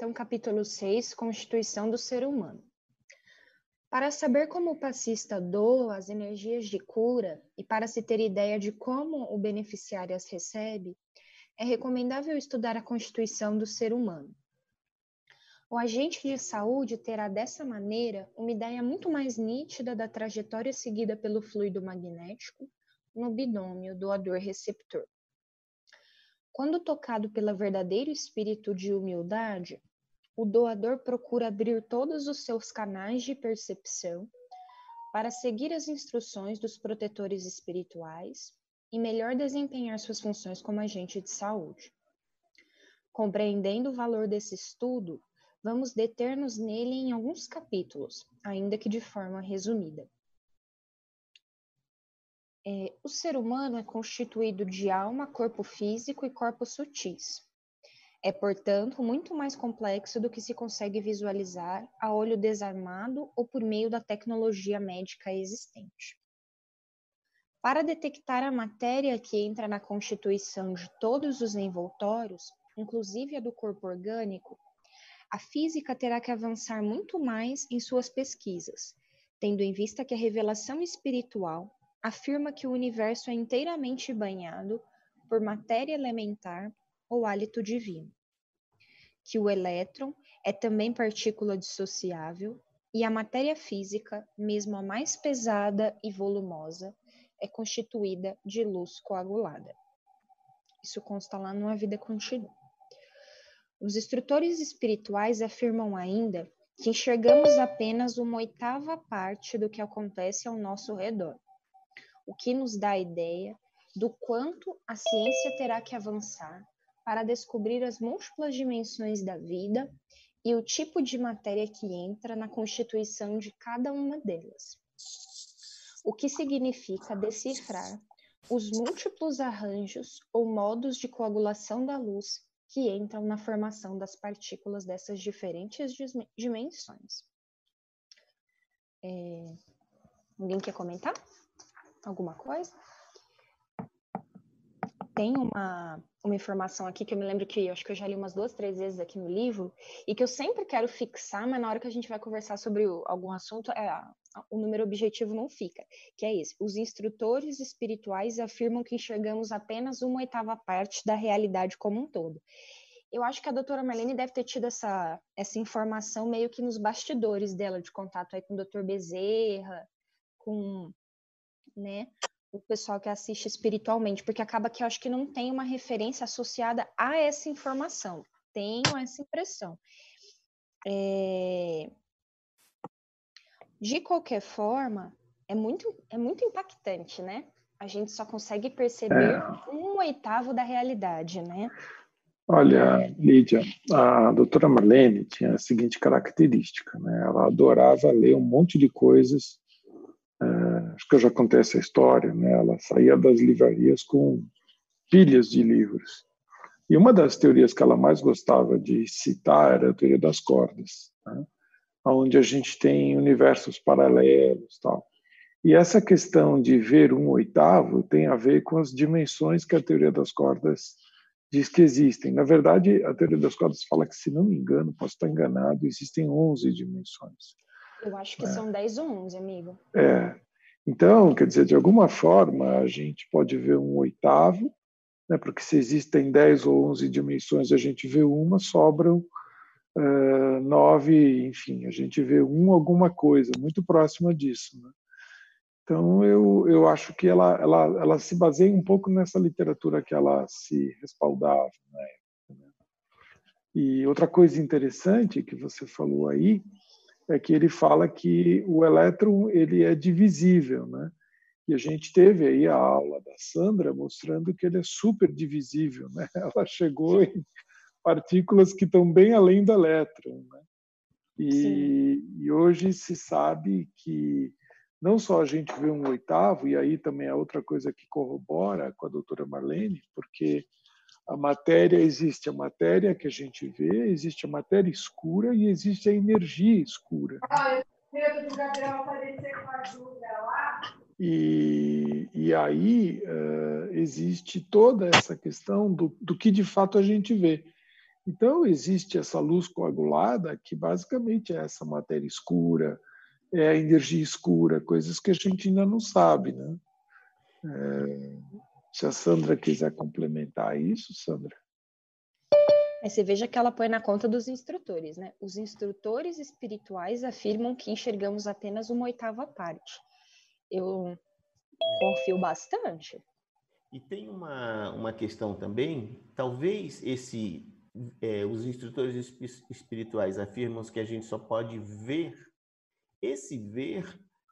Então, capítulo 6, Constituição do Ser Humano. Para saber como o passista doa as energias de cura e para se ter ideia de como o beneficiário as recebe, é recomendável estudar a constituição do ser humano. O agente de saúde terá dessa maneira uma ideia muito mais nítida da trajetória seguida pelo fluido magnético no binômio doador-receptor. Quando tocado pelo verdadeiro espírito de humildade, o doador procura abrir todos os seus canais de percepção para seguir as instruções dos protetores espirituais e melhor desempenhar suas funções como agente de saúde. Compreendendo o valor desse estudo, vamos deter-nos nele em alguns capítulos, ainda que de forma resumida. É, o ser humano é constituído de alma, corpo físico e corpos sutis. É, portanto, muito mais complexo do que se consegue visualizar a olho desarmado ou por meio da tecnologia médica existente. Para detectar a matéria que entra na constituição de todos os envoltórios, inclusive a do corpo orgânico, a física terá que avançar muito mais em suas pesquisas, tendo em vista que a revelação espiritual afirma que o universo é inteiramente banhado por matéria elementar ou hálito divino. Que o elétron é também partícula dissociável e a matéria física, mesmo a mais pesada e volumosa, é constituída de luz coagulada. Isso consta lá no A Vida Continua. Os instrutores espirituais afirmam ainda que enxergamos apenas uma oitava parte do que acontece ao nosso redor, o que nos dá a ideia do quanto a ciência terá que avançar para descobrir as múltiplas dimensões da vida e o tipo de matéria que entra na constituição de cada uma delas. O que significa decifrar os múltiplos arranjos ou modos de coagulação da luz que entram na formação das partículas dessas diferentes dimensões. É... Alguém quer comentar? Alguma coisa? Tem uma, uma informação aqui que eu me lembro que eu acho que eu já li umas duas, três vezes aqui no livro, e que eu sempre quero fixar, mas na hora que a gente vai conversar sobre algum assunto, é, o número objetivo não fica, que é esse. Os instrutores espirituais afirmam que enxergamos apenas uma oitava parte da realidade como um todo. Eu acho que a doutora Marlene deve ter tido essa, essa informação meio que nos bastidores dela, de contato aí com o doutor Bezerra, com né, o pessoal que assiste espiritualmente, porque acaba que eu acho que não tem uma referência associada a essa informação. Tenho essa impressão. É... De qualquer forma, é muito, é muito impactante, né? A gente só consegue perceber é. um oitavo da realidade, né? Olha, Lídia, a doutora Marlene tinha a seguinte característica, né? Ela adorava ler um monte de coisas é, acho que eu já contei essa história, né? Ela saía das livrarias com pilhas de livros. E uma das teorias que ela mais gostava de citar era a teoria das cordas, né? onde a gente tem universos paralelos, tal. E essa questão de ver um oitavo tem a ver com as dimensões que a teoria das cordas diz que existem. Na verdade, a teoria das cordas fala que, se não me engano, posso estar enganado, existem 11 dimensões. Eu acho que é. são 10 ou 11, amigo. É. Então, quer dizer, de alguma forma, a gente pode ver um oitavo, né, porque se existem 10 ou 11 dimensões, a gente vê uma, sobram uh, nove, enfim, a gente vê um alguma coisa, muito próxima disso. Né? Então, eu, eu acho que ela, ela, ela se baseia um pouco nessa literatura que ela se respaldava. Né? E outra coisa interessante que você falou aí, é que ele fala que o elétron ele é divisível, né? E a gente teve aí a aula da Sandra mostrando que ele é super divisível, né? Ela chegou em partículas que estão bem além do elétron, né? E, e, hoje se sabe que não só a gente vê um oitavo, e aí também é outra coisa que corrobora com a doutora Marlene, porque a matéria existe a matéria que a gente vê, existe a matéria escura e existe a energia escura. E, e aí uh, existe toda essa questão do, do que de fato a gente vê. Então, existe essa luz coagulada, que basicamente é essa matéria escura, é a energia escura, coisas que a gente ainda não sabe. Né? É, se a Sandra quiser complementar isso, Sandra. Aí você veja que ela põe na conta dos instrutores, né? Os instrutores espirituais afirmam que enxergamos apenas uma oitava parte. Eu confio bastante. E tem uma, uma questão também, talvez esse é, os instrutores espirituais afirmam que a gente só pode ver. Esse ver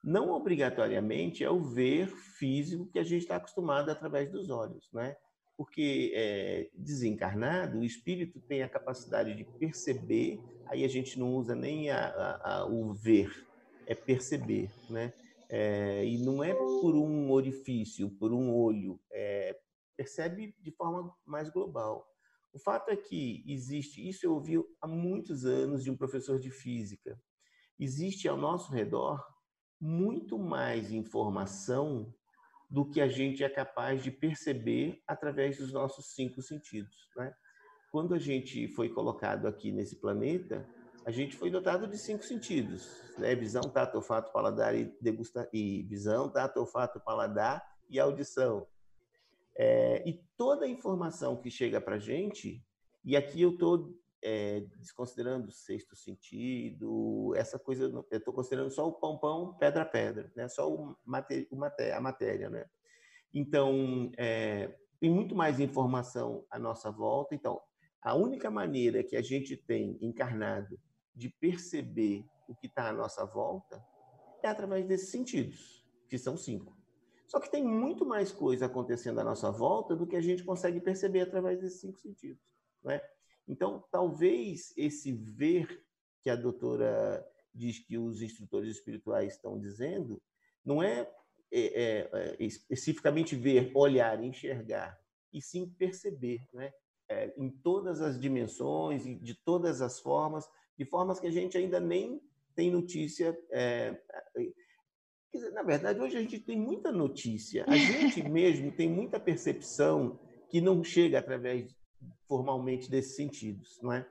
não obrigatoriamente é o ver físico que a gente está acostumado através dos olhos, né? Porque é, desencarnado, o espírito tem a capacidade de perceber, aí a gente não usa nem a, a, a, o ver, é perceber, né? É, e não é por um orifício, por um olho, é, percebe de forma mais global. O fato é que existe, isso eu ouvi há muitos anos de um professor de física, existe ao nosso redor muito mais informação do que a gente é capaz de perceber através dos nossos cinco sentidos. Né? Quando a gente foi colocado aqui nesse planeta, a gente foi dotado de cinco sentidos, né? Visão, tato, olfato, paladar e degusta e visão, tato, olfato, paladar e audição. É, e toda a informação que chega para a gente, e aqui eu estou é, desconsiderando o sexto sentido, essa coisa, eu estou considerando só o pão, pão, pedra, pedra, né? Só o, maté o a matéria, né? Então, é, tem muito mais informação à nossa volta. Então, a única maneira que a gente tem encarnado de perceber o que está à nossa volta é através desses sentidos, que são cinco. Só que tem muito mais coisa acontecendo à nossa volta do que a gente consegue perceber através desses cinco sentidos. Né? Então, talvez esse ver que a doutora diz que os instrutores espirituais estão dizendo, não é, é, é, é especificamente ver, olhar, enxergar, e sim perceber, né? É, em todas as dimensões, de todas as formas, de formas que a gente ainda nem tem notícia. É, dizer, na verdade, hoje a gente tem muita notícia. A gente mesmo tem muita percepção que não chega através formalmente desses sentidos, não é?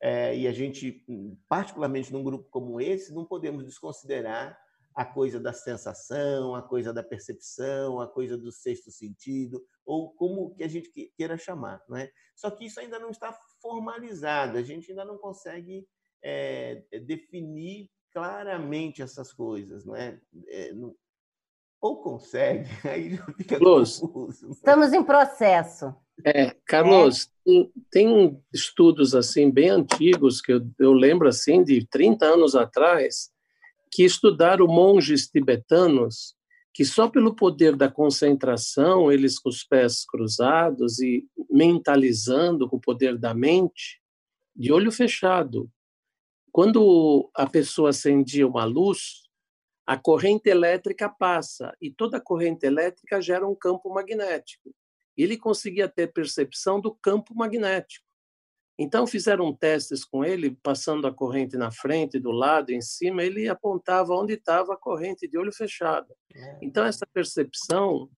é? e a gente, particularmente num grupo como esse, não podemos desconsiderar a coisa da sensação, a coisa da percepção, a coisa do sexto sentido, ou como que a gente queira chamar, não é? Só que isso ainda não está formalizado, a gente ainda não consegue é, definir claramente essas coisas, não é? é não, ou consegue, aí fica Carlos, confuso. Estamos em processo. É, Carlos, é. Tem, tem, estudos assim bem antigos que eu, eu lembro assim de 30 anos atrás que estudaram monges tibetanos que só pelo poder da concentração, eles com os pés cruzados e mentalizando com o poder da mente, de olho fechado, quando a pessoa acendia uma luz, a corrente elétrica passa e toda corrente elétrica gera um campo magnético. Ele conseguia ter percepção do campo magnético. Então fizeram testes com ele, passando a corrente na frente, do lado, em cima, ele apontava onde estava a corrente de olho fechado. É. Então essa percepção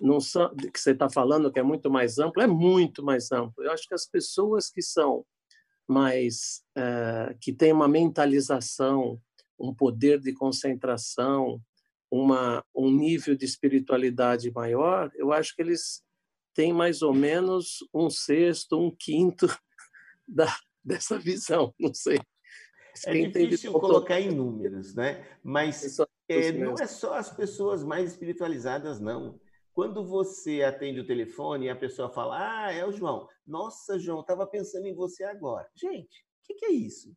não são, que você está falando que é muito mais amplo, é muito mais amplo. Eu acho que as pessoas que são mas uh, que tem uma mentalização, um poder de concentração, uma, um nível de espiritualidade maior, eu acho que eles têm mais ou menos um sexto, um quinto da, dessa visão, não sei. É difícil colocar em números, né? Mas é, não é só as pessoas mais espiritualizadas, não. Quando você atende o telefone e a pessoa fala, ah, é o João. Nossa, João, estava pensando em você agora. Gente, o que, que, é isso?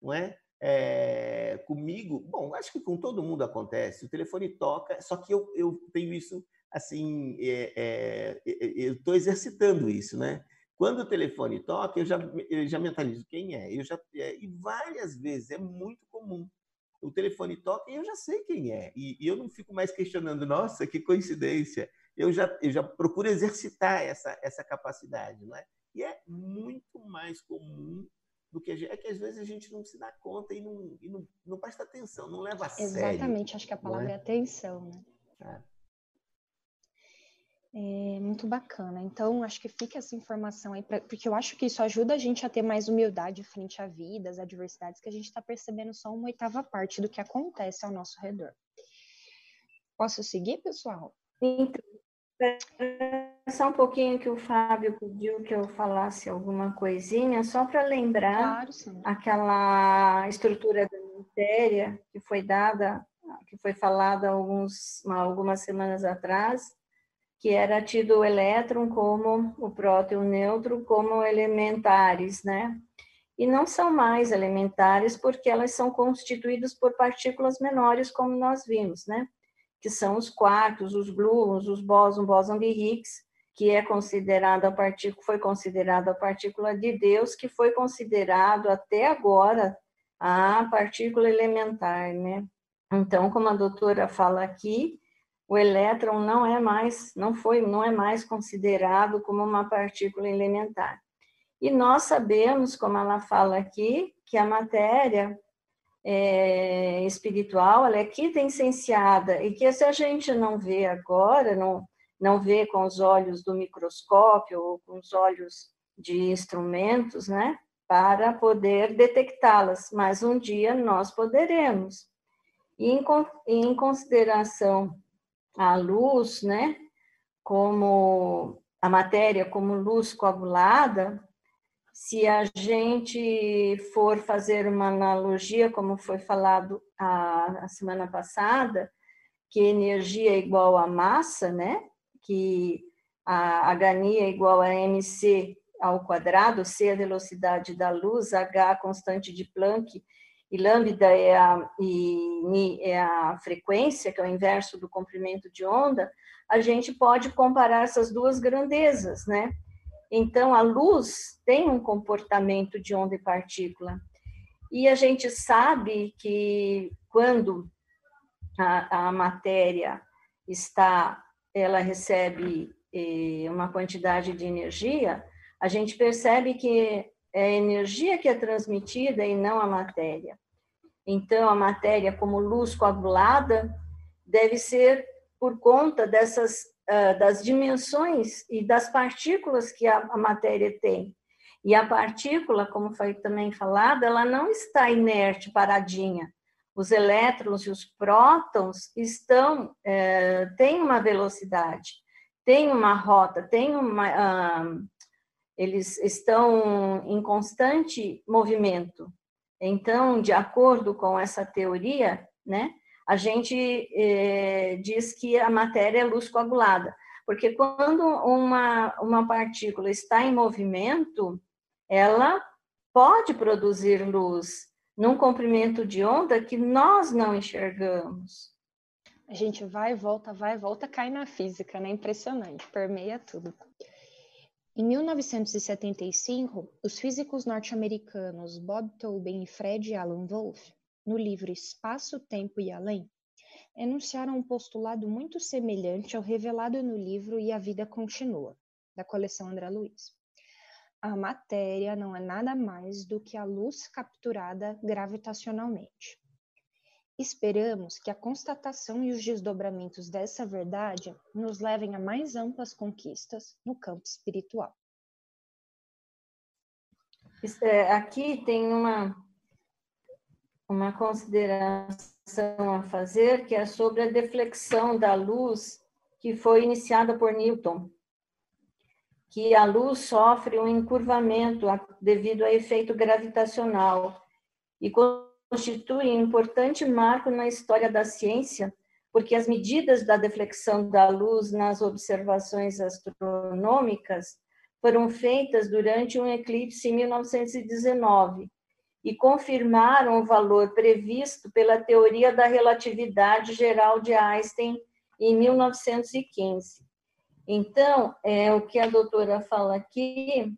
Não é? É? Comigo, bom, acho que com todo mundo acontece. O telefone toca, só que eu, eu tenho isso assim, é, é, eu estou exercitando isso, né? Quando o telefone toca, eu já, eu já mentalizo quem é. Eu já, é, e várias vezes é muito comum o telefone toca e eu já sei quem é. E, e, eu não fico mais questionando, nossa, que coincidência. Eu já, eu já procuro exercitar essa, essa capacidade, não é? E é muito mais comum do que a gente, é que às vezes a gente não se dá conta e não, e não, não presta atenção, não leva a Exatamente, sério. Exatamente, acho que a palavra é? é? atenção, né? É. É muito bacana. Então, acho que fica essa informação aí, pra, porque eu acho que isso ajuda a gente a ter mais humildade frente à vida, às adversidades, que a gente está percebendo só uma oitava parte do que acontece ao nosso redor. Posso seguir, pessoal? Então, só um pouquinho que o Fábio pediu que eu falasse alguma coisinha, só para lembrar claro, aquela estrutura da matéria que foi dada, que foi falada alguns, algumas semanas atrás, que era tido o elétron como o próton e o nêutron como elementares, né? E não são mais elementares porque elas são constituídas por partículas menores, como nós vimos, né? Que são os quartos, os gluons, os bósons, bóson de Higgs, que é considerado a partícula, foi considerado a partícula de Deus, que foi considerado até agora a partícula elementar, né? Então, como a doutora fala aqui, o elétron não é mais, não foi, não é mais considerado como uma partícula elementar. E nós sabemos, como ela fala aqui, que a matéria é, espiritual ela é quintessenciada e que se a gente não vê agora, não, não vê com os olhos do microscópio ou com os olhos de instrumentos, né, para poder detectá-las, mas um dia nós poderemos. E em, em consideração a luz, né, como a matéria como luz coagulada, se a gente for fazer uma analogia, como foi falado a, a semana passada, que energia é igual a massa, né? Que a, a H é igual a mc ao quadrado, c a velocidade da luz, h a constante de Planck e lambda é a, e é a frequência, que é o inverso do comprimento de onda, a gente pode comparar essas duas grandezas, né? Então, a luz tem um comportamento de onda e partícula. E a gente sabe que quando a, a matéria está, ela recebe eh, uma quantidade de energia, a gente percebe que é a energia que é transmitida e não a matéria. Então, a matéria como luz coagulada deve ser por conta dessas das dimensões e das partículas que a, matéria tem. E a partícula, como foi também falado, ela não está inerte, paradinha. Os elétrons e os prótons estão, é, têm uma velocidade, têm uma rota, têm uma, eles estão em constante movimento. Então, de acordo com essa teoria, né, a gente eh, diz que a matéria é luz coagulada, porque quando uma, uma partícula está em movimento, ela pode produzir luz num comprimento de onda que nós não enxergamos. A gente vai volta, vai volta, cai na física, né? Impressionante, permeia tudo. Em 1975, os físicos norte-americanos Bob Tobin e Fred Alan Wolf, no livro Espaço, Tempo e Além, enunciaram um postulado muito semelhante ao revelado no livro E a Vida Continua, da coleção André Luiz. A matéria não é nada mais do que a luz capturada gravitacionalmente. Esperamos que a constatação e os desdobramentos dessa verdade nos levem a mais amplas conquistas no campo espiritual. É, aqui tem uma, uma consideração a fazer, que é sobre a deflexão da luz que foi iniciada por Newton, que a luz sofre um encurvamento devido a efeito gravitacional e constitui um importante marco na história da ciência, porque as medidas da deflexão da luz nas observações astronômicas foram feitas durante um eclipse em 1919 e confirmaram o valor previsto pela teoria da relatividade geral de Einstein em 1915. Então, é, o que a doutora fala aqui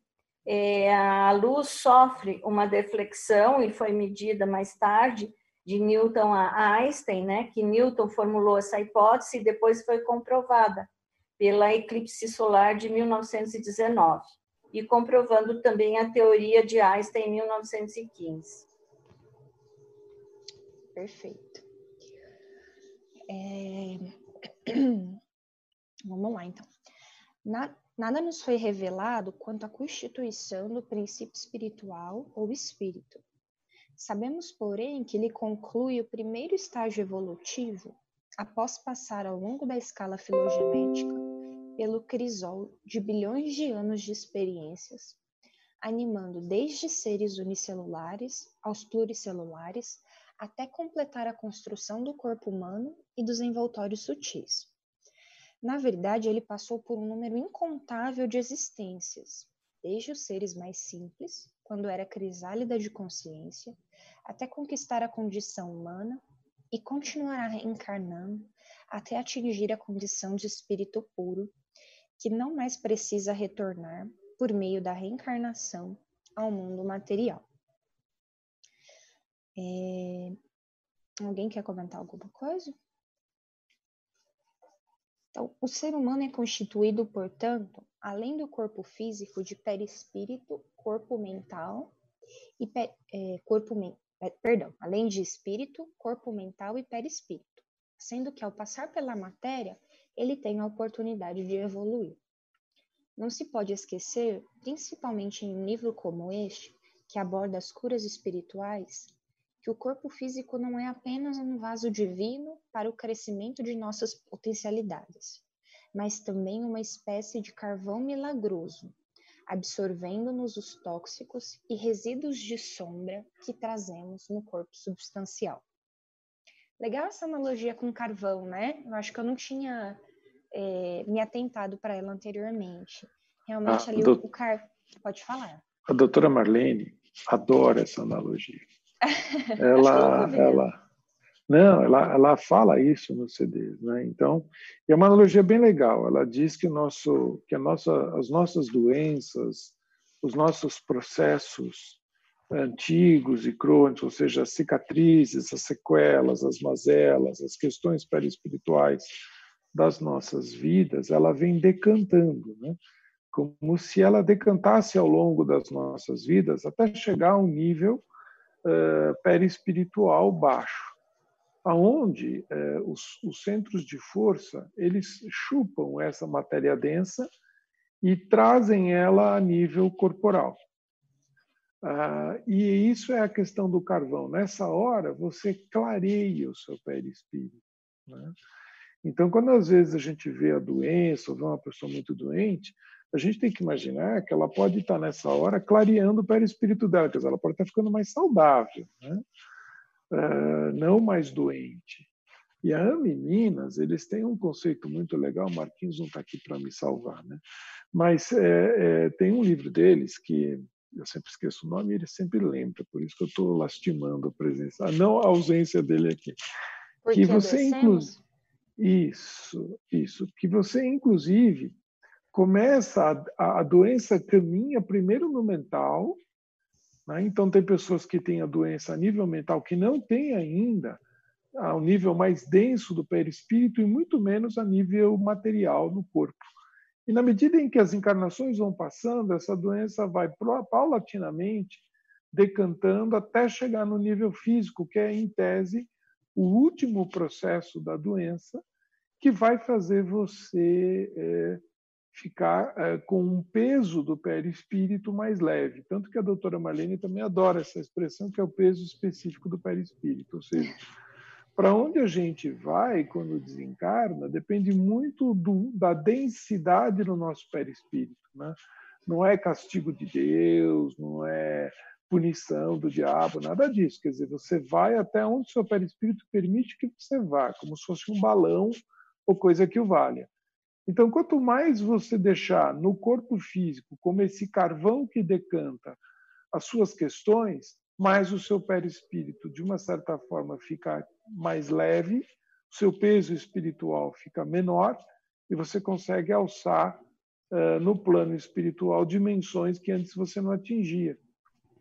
é, a luz sofre uma deflexão e foi medida mais tarde de Newton a Einstein, né, que Newton formulou essa hipótese e depois foi comprovada pela eclipse solar de 1919 e comprovando também a teoria de Einstein em 1915. Perfeito. É... Vamos lá, então. Na, nada nos foi revelado quanto à constituição do princípio espiritual ou espírito. Sabemos, porém, que ele conclui o primeiro estágio evolutivo após passar ao longo da escala filogenética pelo crisol de bilhões de anos de experiências, animando desde seres unicelulares aos pluricelulares até completar a construção do corpo humano e dos envoltórios sutis. Na verdade, ele passou por um número incontável de existências, desde os seres mais simples, quando era crisálida de consciência, até conquistar a condição humana e continuará reencarnando até atingir a condição de espírito puro, que não mais precisa retornar por meio da reencarnação ao mundo material. É... Alguém quer comentar alguma coisa? Então, o ser humano é constituído, portanto, além do corpo físico, de perispírito, corpo mental e é, corpo é, perdão, além de espírito, corpo mental e perispírito, sendo que ao passar pela matéria, ele tem a oportunidade de evoluir. Não se pode esquecer, principalmente em um livro como este, que aborda as curas espirituais, que o corpo físico não é apenas um vaso divino para o crescimento de nossas potencialidades, mas também uma espécie de carvão milagroso, absorvendo-nos os tóxicos e resíduos de sombra que trazemos no corpo substancial. Legal essa analogia com carvão, né? Eu acho que eu não tinha é, me atentado para ela anteriormente. Realmente ah, ali do... o carvão. Pode falar. A doutora Marlene adora essa analogia. ela, ela, não, ela, ela fala isso no CD, né? Então, é uma analogia bem legal. Ela diz que, o nosso, que a nossa, as nossas doenças, os nossos processos antigos e crônicos, ou seja, as cicatrizes, as sequelas, as mazelas, as questões perispirituais das nossas vidas, ela vem decantando, né? como se ela decantasse ao longo das nossas vidas até chegar a um nível uh, perispiritual baixo aonde é, os, os, centros de força eles chupam essa matéria densa e trazem ela a nível corporal. Ah, e isso é a questão do carvão. Nessa hora, você clareia o seu perispírito. Né? Então, quando às vezes a gente vê a doença ou vê uma pessoa muito doente, a gente tem que imaginar que ela pode estar nessa hora clareando o perispírito dela, quer dizer, ela pode estar ficando mais saudável. Né? uh, não mais doente. E a AME Minas, eles têm um conceito muito legal, o Marquinhos não está aqui para me salvar, né? mas é, é, tem um livro deles que eu sempre esqueço o nome e ele sempre lembra, por isso que eu estou lastimando a presença, a não a ausência dele aqui. Porque que você inclusive isso, isso, que você inclusive começa a, a doença caminha primeiro no mental né? Então, tem pessoas que têm a doença a nível mental que não têm ainda ao nível mais denso do perispírito e muito menos a nível material no corpo. E na medida em que as encarnações vão passando, essa doença vai paulatinamente decantando até chegar no nível físico, que é, em tese, o último processo da doença, que vai fazer você é, ficar é, com um peso do perispírito mais leve. Tanto que a doutora Marlene também adora essa expressão, que é o peso específico do perispírito. Ou seja, para onde a gente vai quando desencarna depende muito do, da densidade no nosso perispírito. Né? Não é castigo de Deus, não é punição do diabo, nada disso. Quer dizer, você vai até onde o seu perispírito permite que você vá, como se fosse um balão ou coisa que o valha. Então, quanto mais você deixar no corpo físico, como esse carvão que decanta as suas questões, mais o seu perispírito, de uma certa forma, fica mais leve, o seu peso espiritual fica menor e você consegue alçar uh, no plano espiritual dimensões que antes você não atingia.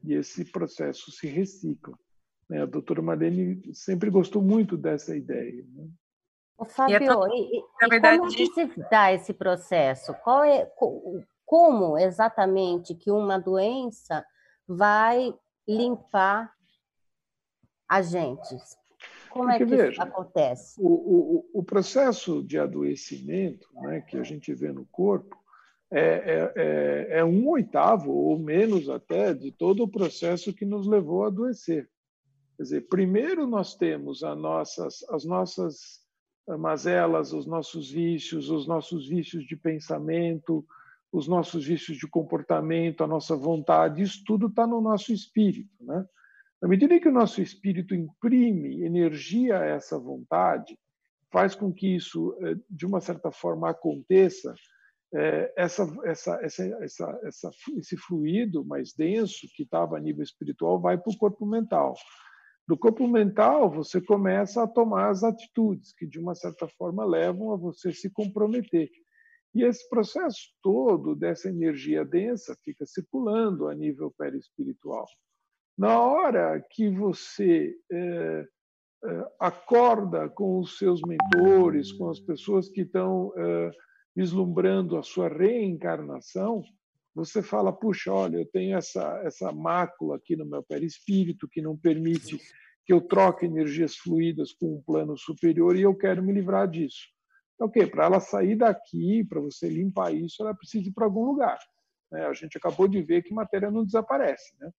E esse processo se recicla. Né? A doutora Marlene sempre gostou muito dessa ideia. Né? O Fábio, e, e, verdade, como que se dá esse processo? Qual é, como exatamente que uma doença vai limpar a gente? Como Porque, é que veja, acontece? O, o, o processo de adoecimento né, que a gente vê no corpo, é, é, é, é um oitavo, ou menos até, de todo o processo que nos levou a adoecer. Quer dizer, primeiro nós temos as nossas, as nossas mazelas, os nossos vícios, os nossos vícios de pensamento, os nossos vícios de comportamento, a nossa vontade, isso tudo está no nosso espírito. Né? Na medida que o nosso espírito imprime energia a essa vontade, faz com que isso, eh, de uma certa forma, aconteça, eh, essa, essa, essa, essa, esse fluido mais denso que estava a nível espiritual vai para o corpo mental. Do corpo mental, você começa a tomar as atitudes que, de uma certa forma, levam a você se comprometer. E esse processo todo dessa energia densa fica circulando a nível perispiritual. Na hora que você é, acorda com os seus mentores, com as pessoas que estão é, vislumbrando a sua reencarnação, você fala, puxa, olha, eu tenho essa, essa mácula aqui no meu perispírito que não permite que eu troque energias fluídas com um plano superior e eu quero me livrar disso. Então, ok, para ela sair daqui, para você limpar isso, ela precisa ir para algum lugar. Né? A gente acabou de ver que matéria não desaparece. Né?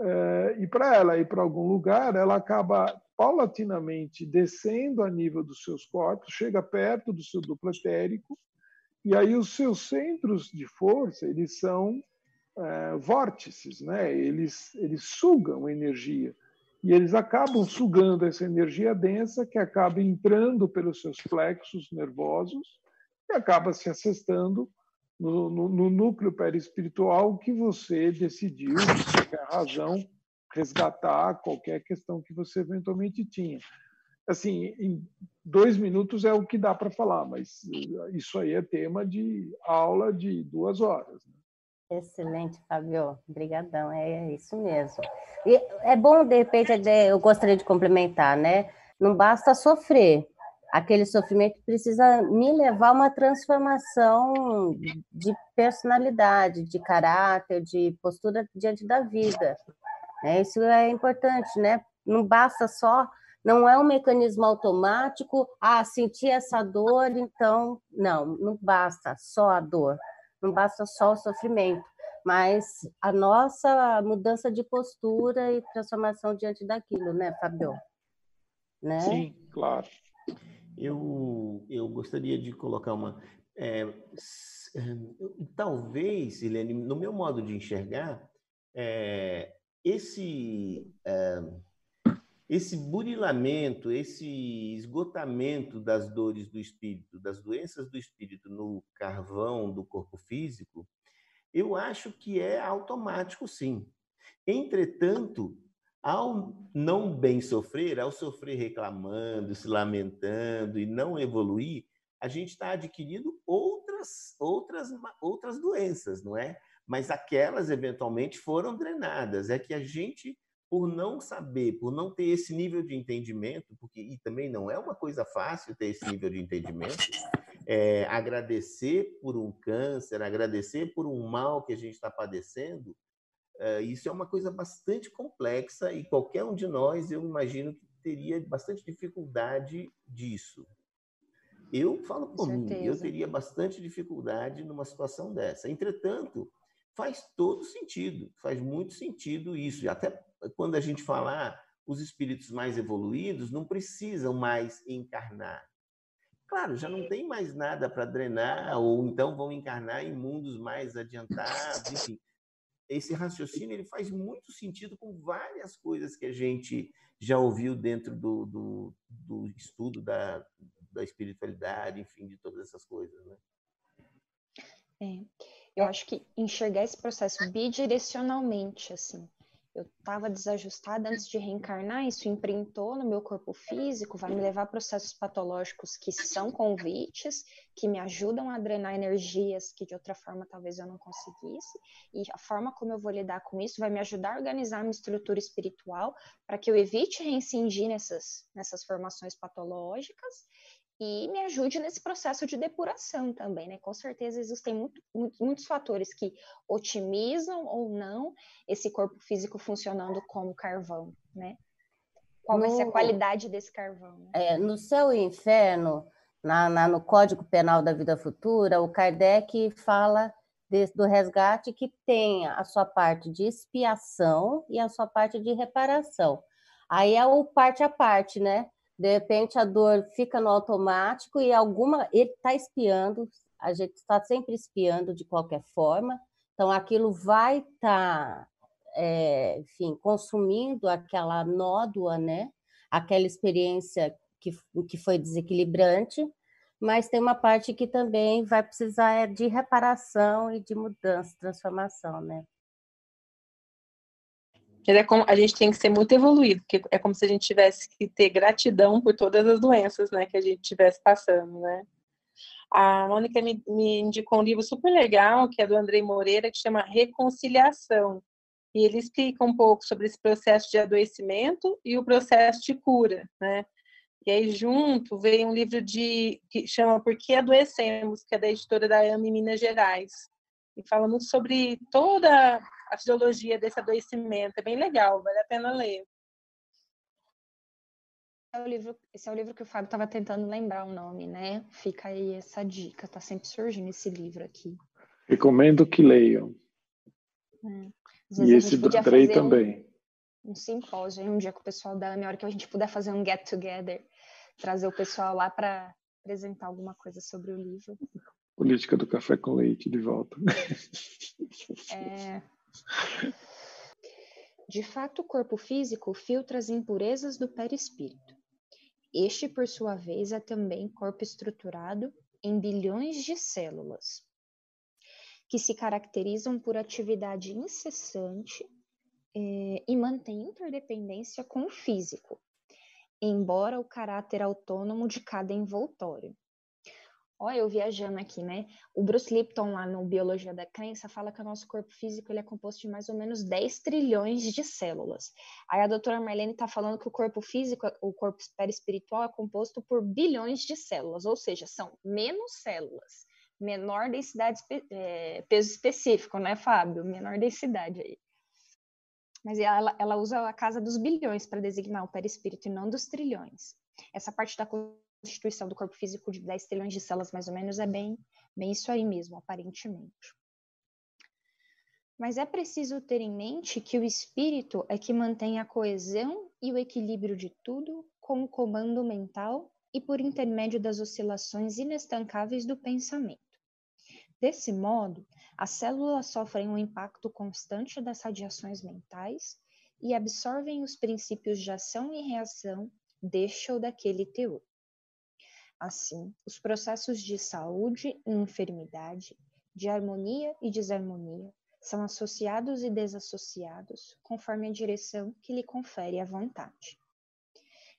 É, e para ela ir para algum lugar, ela acaba paulatinamente descendo a nível dos seus corpos, chega perto do seu duplo etérico, e aí os seus centros de força, eles são é, vórtices, né? eles, eles sugam energia. E eles acabam sugando essa energia densa que acaba entrando pelos seus plexos nervosos e acaba se assestando no, no, no núcleo perispiritual que você decidiu, qualquer razão, resgatar qualquer questão que você eventualmente tinha assim, em dois minutos é o que dá para falar, mas isso aí é tema de aula de duas horas. Né? Excelente, Fabio. Obrigadão, é isso mesmo. E é bom, de repente, eu gostaria de complementar, né? Não basta sofrer. Aquele sofrimento precisa me levar a uma transformação de personalidade, de caráter, de postura diante da vida. É, isso é importante, né? Não basta só não é um mecanismo automático, ah, senti essa dor, então. Não, não basta só a dor, não basta só o sofrimento, mas a nossa mudança de postura e transformação diante daquilo, né, Fabio? Né? Sim, claro. Eu, eu gostaria de colocar uma. É, talvez, Helene, no meu modo de enxergar, é, esse. É, esse burilamento, esse esgotamento das dores do espírito, das doenças do espírito no carvão do corpo físico, eu acho que é automático, sim. Entretanto, ao não bem sofrer, ao sofrer reclamando, se lamentando e não evoluir, a gente está adquirindo outras, outras, outras doenças, não é? Mas aquelas eventualmente foram drenadas. É que a gente por não saber, por não ter esse nível de entendimento, porque e também não é uma coisa fácil ter esse nível de entendimento, é, agradecer por um câncer, agradecer por um mal que a gente está padecendo, isso é uma coisa bastante complexa e qualquer um de nós, eu imagino que teria bastante dificuldade disso. Eu falo por mim, eu teria bastante dificuldade numa situação dessa. Entretanto, faz todo sentido, faz muito sentido isso. Até quando a gente fala ah, os espíritos mais evoluídos não precisam mais encarnar. Claro, já não tem mais nada para drenar, ou então vão encarnar em mundos mais adiantados, enfim. Esse raciocínio ele faz muito sentido com várias coisas que a gente já ouviu dentro do, do, do estudo da, da espiritualidade, enfim, de todas essas coisas. Né? É. Eu acho que enxergar esse processo bidirecionalmente, assim. Eu estava desajustada antes de reencarnar, isso imprintou no meu corpo físico, vai me levar a processos patológicos que são convites, que me ajudam a drenar energias que de outra forma talvez eu não conseguisse, e a forma como eu vou lidar com isso vai me ajudar a organizar minha estrutura espiritual para que eu evite reincidir nessas, nessas formações patológicas e me ajude nesse processo de depuração também, né? Com certeza existem muito, muito, muitos fatores que otimizam ou não esse corpo físico funcionando como carvão, né? Qual no, vai ser a qualidade desse carvão? Né? É, no céu e inferno, na, na, no Código Penal da Vida Futura, o Kardec fala desse, do resgate que tenha a sua parte de expiação e a sua parte de reparação. Aí é o parte a parte, né? De repente a dor fica no automático e alguma ele está espiando, a gente está sempre espiando de qualquer forma, então aquilo vai estar, tá, é, enfim, consumindo aquela nódoa, né? Aquela experiência que, que foi desequilibrante, mas tem uma parte que também vai precisar é de reparação e de mudança, transformação, né? É como, a gente tem que ser muito evoluído, porque é como se a gente tivesse que ter gratidão por todas as doenças, né, que a gente estivesse passando, né? A Mônica me, me, indicou um livro super legal, que é do Andrei Moreira, que chama Reconciliação. E ele explica um pouco sobre esse processo de adoecimento e o processo de cura, né? E aí, junto, veio um livro de que chama Por que Adoecemos, que é da editora da AME Minas Gerais. E fala muito sobre toda a fisiologia desse adoecimento. É bem legal, vale a pena ler. É o livro, esse é o livro que o Fábio estava tentando lembrar o nome, né? Fica aí essa dica, tá sempre surgindo esse livro aqui. Recomendo que leiam. É. E esse do Andrei também. Um, um simpósio um dia com o pessoal da AME, a hora que a gente puder fazer um get together trazer o pessoal lá para apresentar alguma coisa sobre o livro. Política do café com leite de volta. É... De fato, o corpo físico filtra as impurezas do perispírito. Este, por sua vez, é também corpo estruturado em bilhões de células, que se caracterizam por atividade incessante eh, e mantém interdependência com o físico, embora o caráter autônomo de cada envoltório. Olha, eu viajando aqui, né? O Bruce Lipton, lá no Biologia da Crença, fala que o nosso corpo físico ele é composto de mais ou menos 10 trilhões de células. Aí a doutora Marlene está falando que o corpo físico, o corpo perispiritual, é composto por bilhões de células, ou seja, são menos células, menor densidade, é, peso específico, né, Fábio? Menor densidade aí. Mas ela, ela usa a casa dos bilhões para designar o perispírito e não dos trilhões. Essa parte da constituição do corpo físico de 10 trilhões de células, mais ou menos, é bem, bem isso aí mesmo, aparentemente. Mas é preciso ter em mente que o espírito é que mantém a coesão e o equilíbrio de tudo com o comando mental e por intermédio das oscilações inestancáveis do pensamento. Desse modo, as células sofrem um impacto constante das radiações mentais e absorvem os princípios de ação e reação deste ou daquele teor. Assim, os processos de saúde e enfermidade, de harmonia e desarmonia, são associados e desassociados conforme a direção que lhe confere a vontade.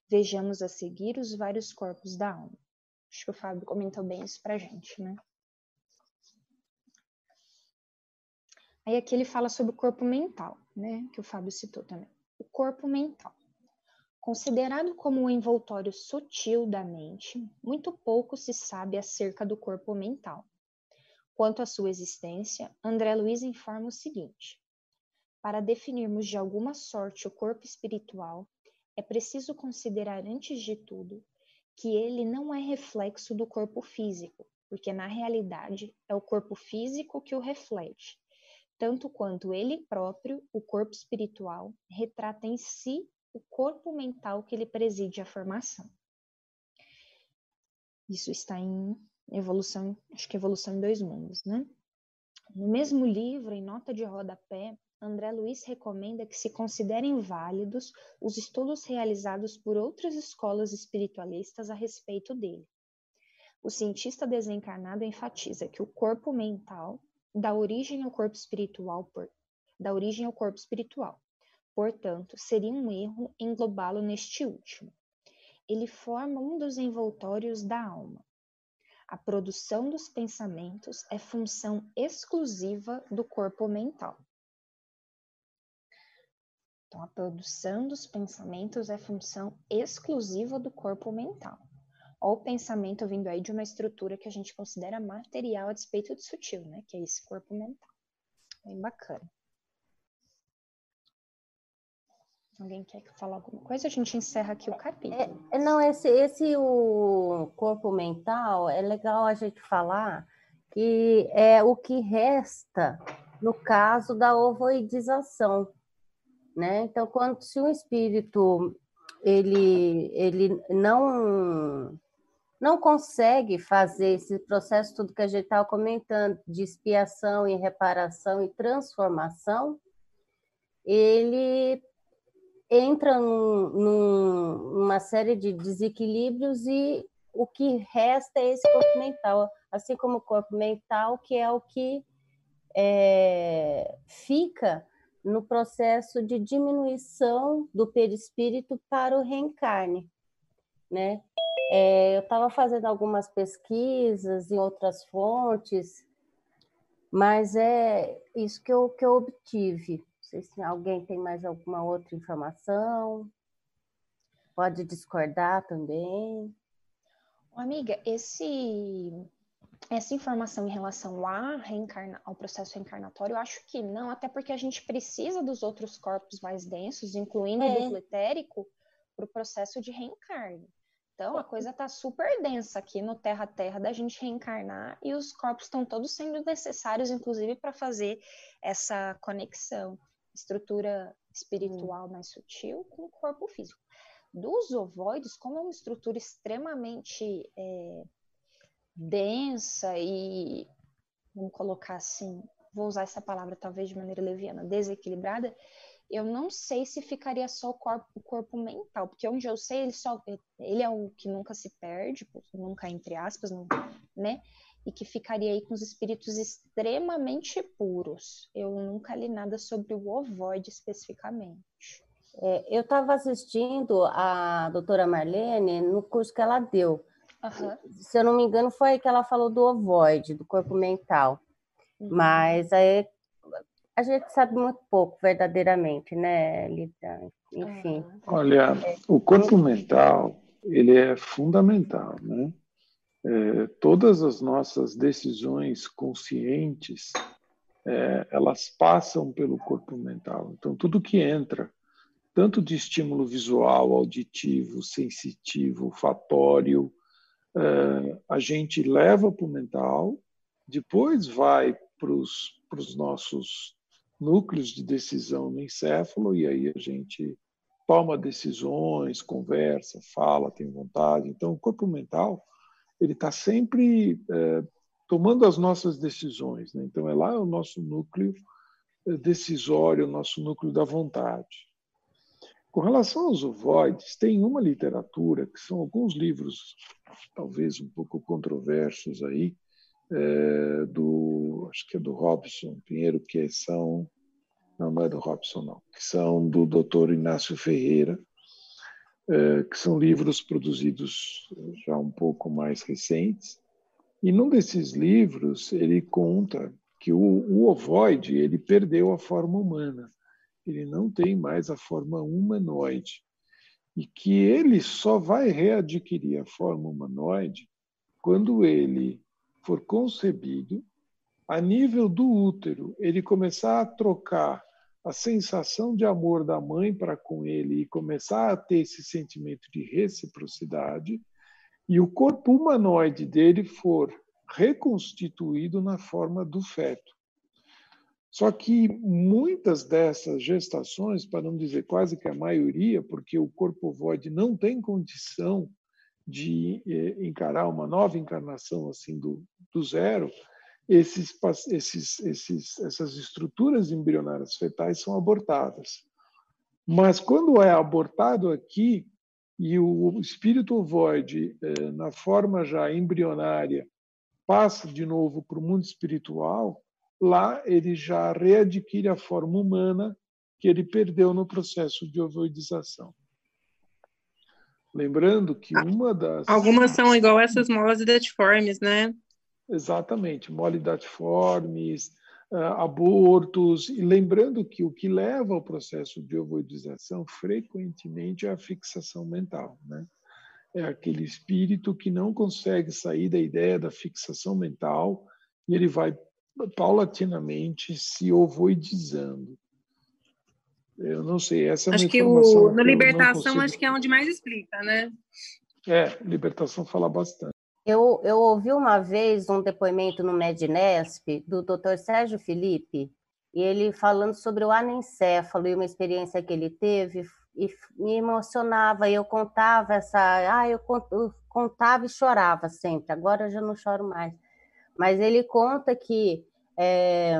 Vejamos a seguir os vários corpos da alma. Acho que o Fábio comentou bem isso para gente, né? Aí aqui ele fala sobre o corpo mental, né, que o Fábio citou também. O corpo mental. Considerado como um envoltório sutil da mente, muito pouco se sabe acerca do corpo mental. Quanto à sua existência, André Luiz informa o seguinte: Para definirmos de alguma sorte o corpo espiritual, é preciso considerar antes de tudo que ele não é reflexo do corpo físico, porque na realidade é o corpo físico que o reflete, tanto quanto ele próprio, o corpo espiritual, retrata em si o corpo mental que lhe preside a formação. Isso está em evolução, acho que evolução em dois mundos, né? No mesmo livro, em nota de rodapé, André Luiz recomenda que se considerem válidos os estudos realizados por outras escolas espiritualistas a respeito dele. O cientista desencarnado enfatiza que o corpo mental dá origem ao corpo espiritual por dá origem ao corpo espiritual. Portanto, seria um erro englobá-lo neste último. Ele forma um dos envoltórios da alma. A produção dos pensamentos é função exclusiva do corpo mental. Então, a produção dos pensamentos é função exclusiva do corpo mental ou o pensamento vindo aí de uma estrutura que a gente considera material a despeito de sutil, né? Que é esse corpo mental. Bem bacana. Alguém quer falar alguma coisa? A gente encerra aqui o capítulo. É, não, esse, esse o corpo mental é legal a gente falar que é o que resta no caso da ovoidização, né? Então, quando se um espírito ele ele não não consegue fazer esse processo tudo que a gente estava comentando de expiação e reparação e transformação, ele entra num, num, numa série de desequilíbrios e o que resta é esse corpo mental, assim como o corpo mental, que é o que é, fica no processo de diminuição do perispírito para o reencarne, né? É, eu estava fazendo algumas pesquisas em outras fontes, mas é isso que eu, que eu obtive. Não sei se alguém tem mais alguma outra informação. Pode discordar também. Amiga, esse essa informação em relação ao processo reencarnatório, eu acho que não, até porque a gente precisa dos outros corpos mais densos, incluindo é. o duplo etérico, para o processo de reencarne. Então, a coisa está super densa aqui no Terra-Terra da gente reencarnar e os corpos estão todos sendo necessários, inclusive, para fazer essa conexão, estrutura espiritual mais sutil com o corpo físico. Dos ovoides, como é uma estrutura extremamente é, densa e, vamos colocar assim, vou usar essa palavra talvez de maneira leviana, desequilibrada, eu não sei se ficaria só o corpo, o corpo mental, porque onde eu sei, ele só ele é o que nunca se perde, nunca entre aspas, não, né? E que ficaria aí com os espíritos extremamente puros. Eu nunca li nada sobre o ovoide especificamente. É, eu estava assistindo a doutora Marlene no curso que ela deu. Uhum. Se eu não me engano, foi aí que ela falou do ovoide, do corpo mental. Uhum. Mas aí a gente sabe muito pouco, verdadeiramente, né, Lida? Enfim. Olha, o corpo mental, ele é fundamental, né? É, todas as nossas decisões conscientes, é, elas passam pelo corpo mental. Então, tudo que entra, tanto de estímulo visual, auditivo, sensitivo, fatório, é, a gente leva para o mental, depois vai para os nossos núcleos de decisão no encéfalo, e aí a gente toma decisões, conversa, fala, tem vontade. Então, o corpo mental ele está sempre é, tomando as nossas decisões. Né? Então, é lá o nosso núcleo é, decisório, o nosso núcleo da vontade. Com relação aos ovoides, tem uma literatura, que são alguns livros, talvez um pouco controversos aí, é, do, acho que é do Robson Pinheiro, que são, não, não é do Robson, não, que são do Dr. Inácio Ferreira, que são livros produzidos já um pouco mais recentes. E num desses livros ele conta que o, o ovoide ele perdeu a forma humana. Ele não tem mais a forma humanoide. E que ele só vai readquirir a forma humanoide quando ele for concebido a nível do útero, ele começar a trocar a sensação de amor da mãe para com ele e começar a ter esse sentimento de reciprocidade, e o corpo humanoide dele for reconstituído na forma do feto. Só que muitas dessas gestações, para não dizer quase que a maioria, porque o corpo ovoide não tem condição de eh, encarar uma nova encarnação assim do, do zero, esses, esses, esses, essas estruturas embrionárias fetais são abortadas. Mas quando é abortado aqui e o espírito ovoide, eh, na forma já embrionária, passa de novo para o mundo espiritual, lá ele já readquire a forma humana que ele perdeu no processo de ovoidização. Lembrando que ah, uma das. Algumas são igual essas molas datiformes, né? Exatamente, molidatiformes, ah, abortos. E lembrando que o que leva ao processo de ovoidização frequentemente é a fixação mental, né? É aquele espírito que não consegue sair da ideia da fixação mental e ele vai paulatinamente se ovoidizando. Eu não sei, essa é uma Acho que o, no Libertação, consigo... acho que é onde mais explica, né? É, Libertação fala bastante. Eu, eu ouvi uma vez um depoimento no Mednesp do Dr. Sérgio Felipe, e ele falando sobre o anencéfalo e uma experiência que ele teve, e me emocionava, e eu contava essa, ah, eu contava e chorava sempre, agora eu já não choro mais. Mas ele conta que é,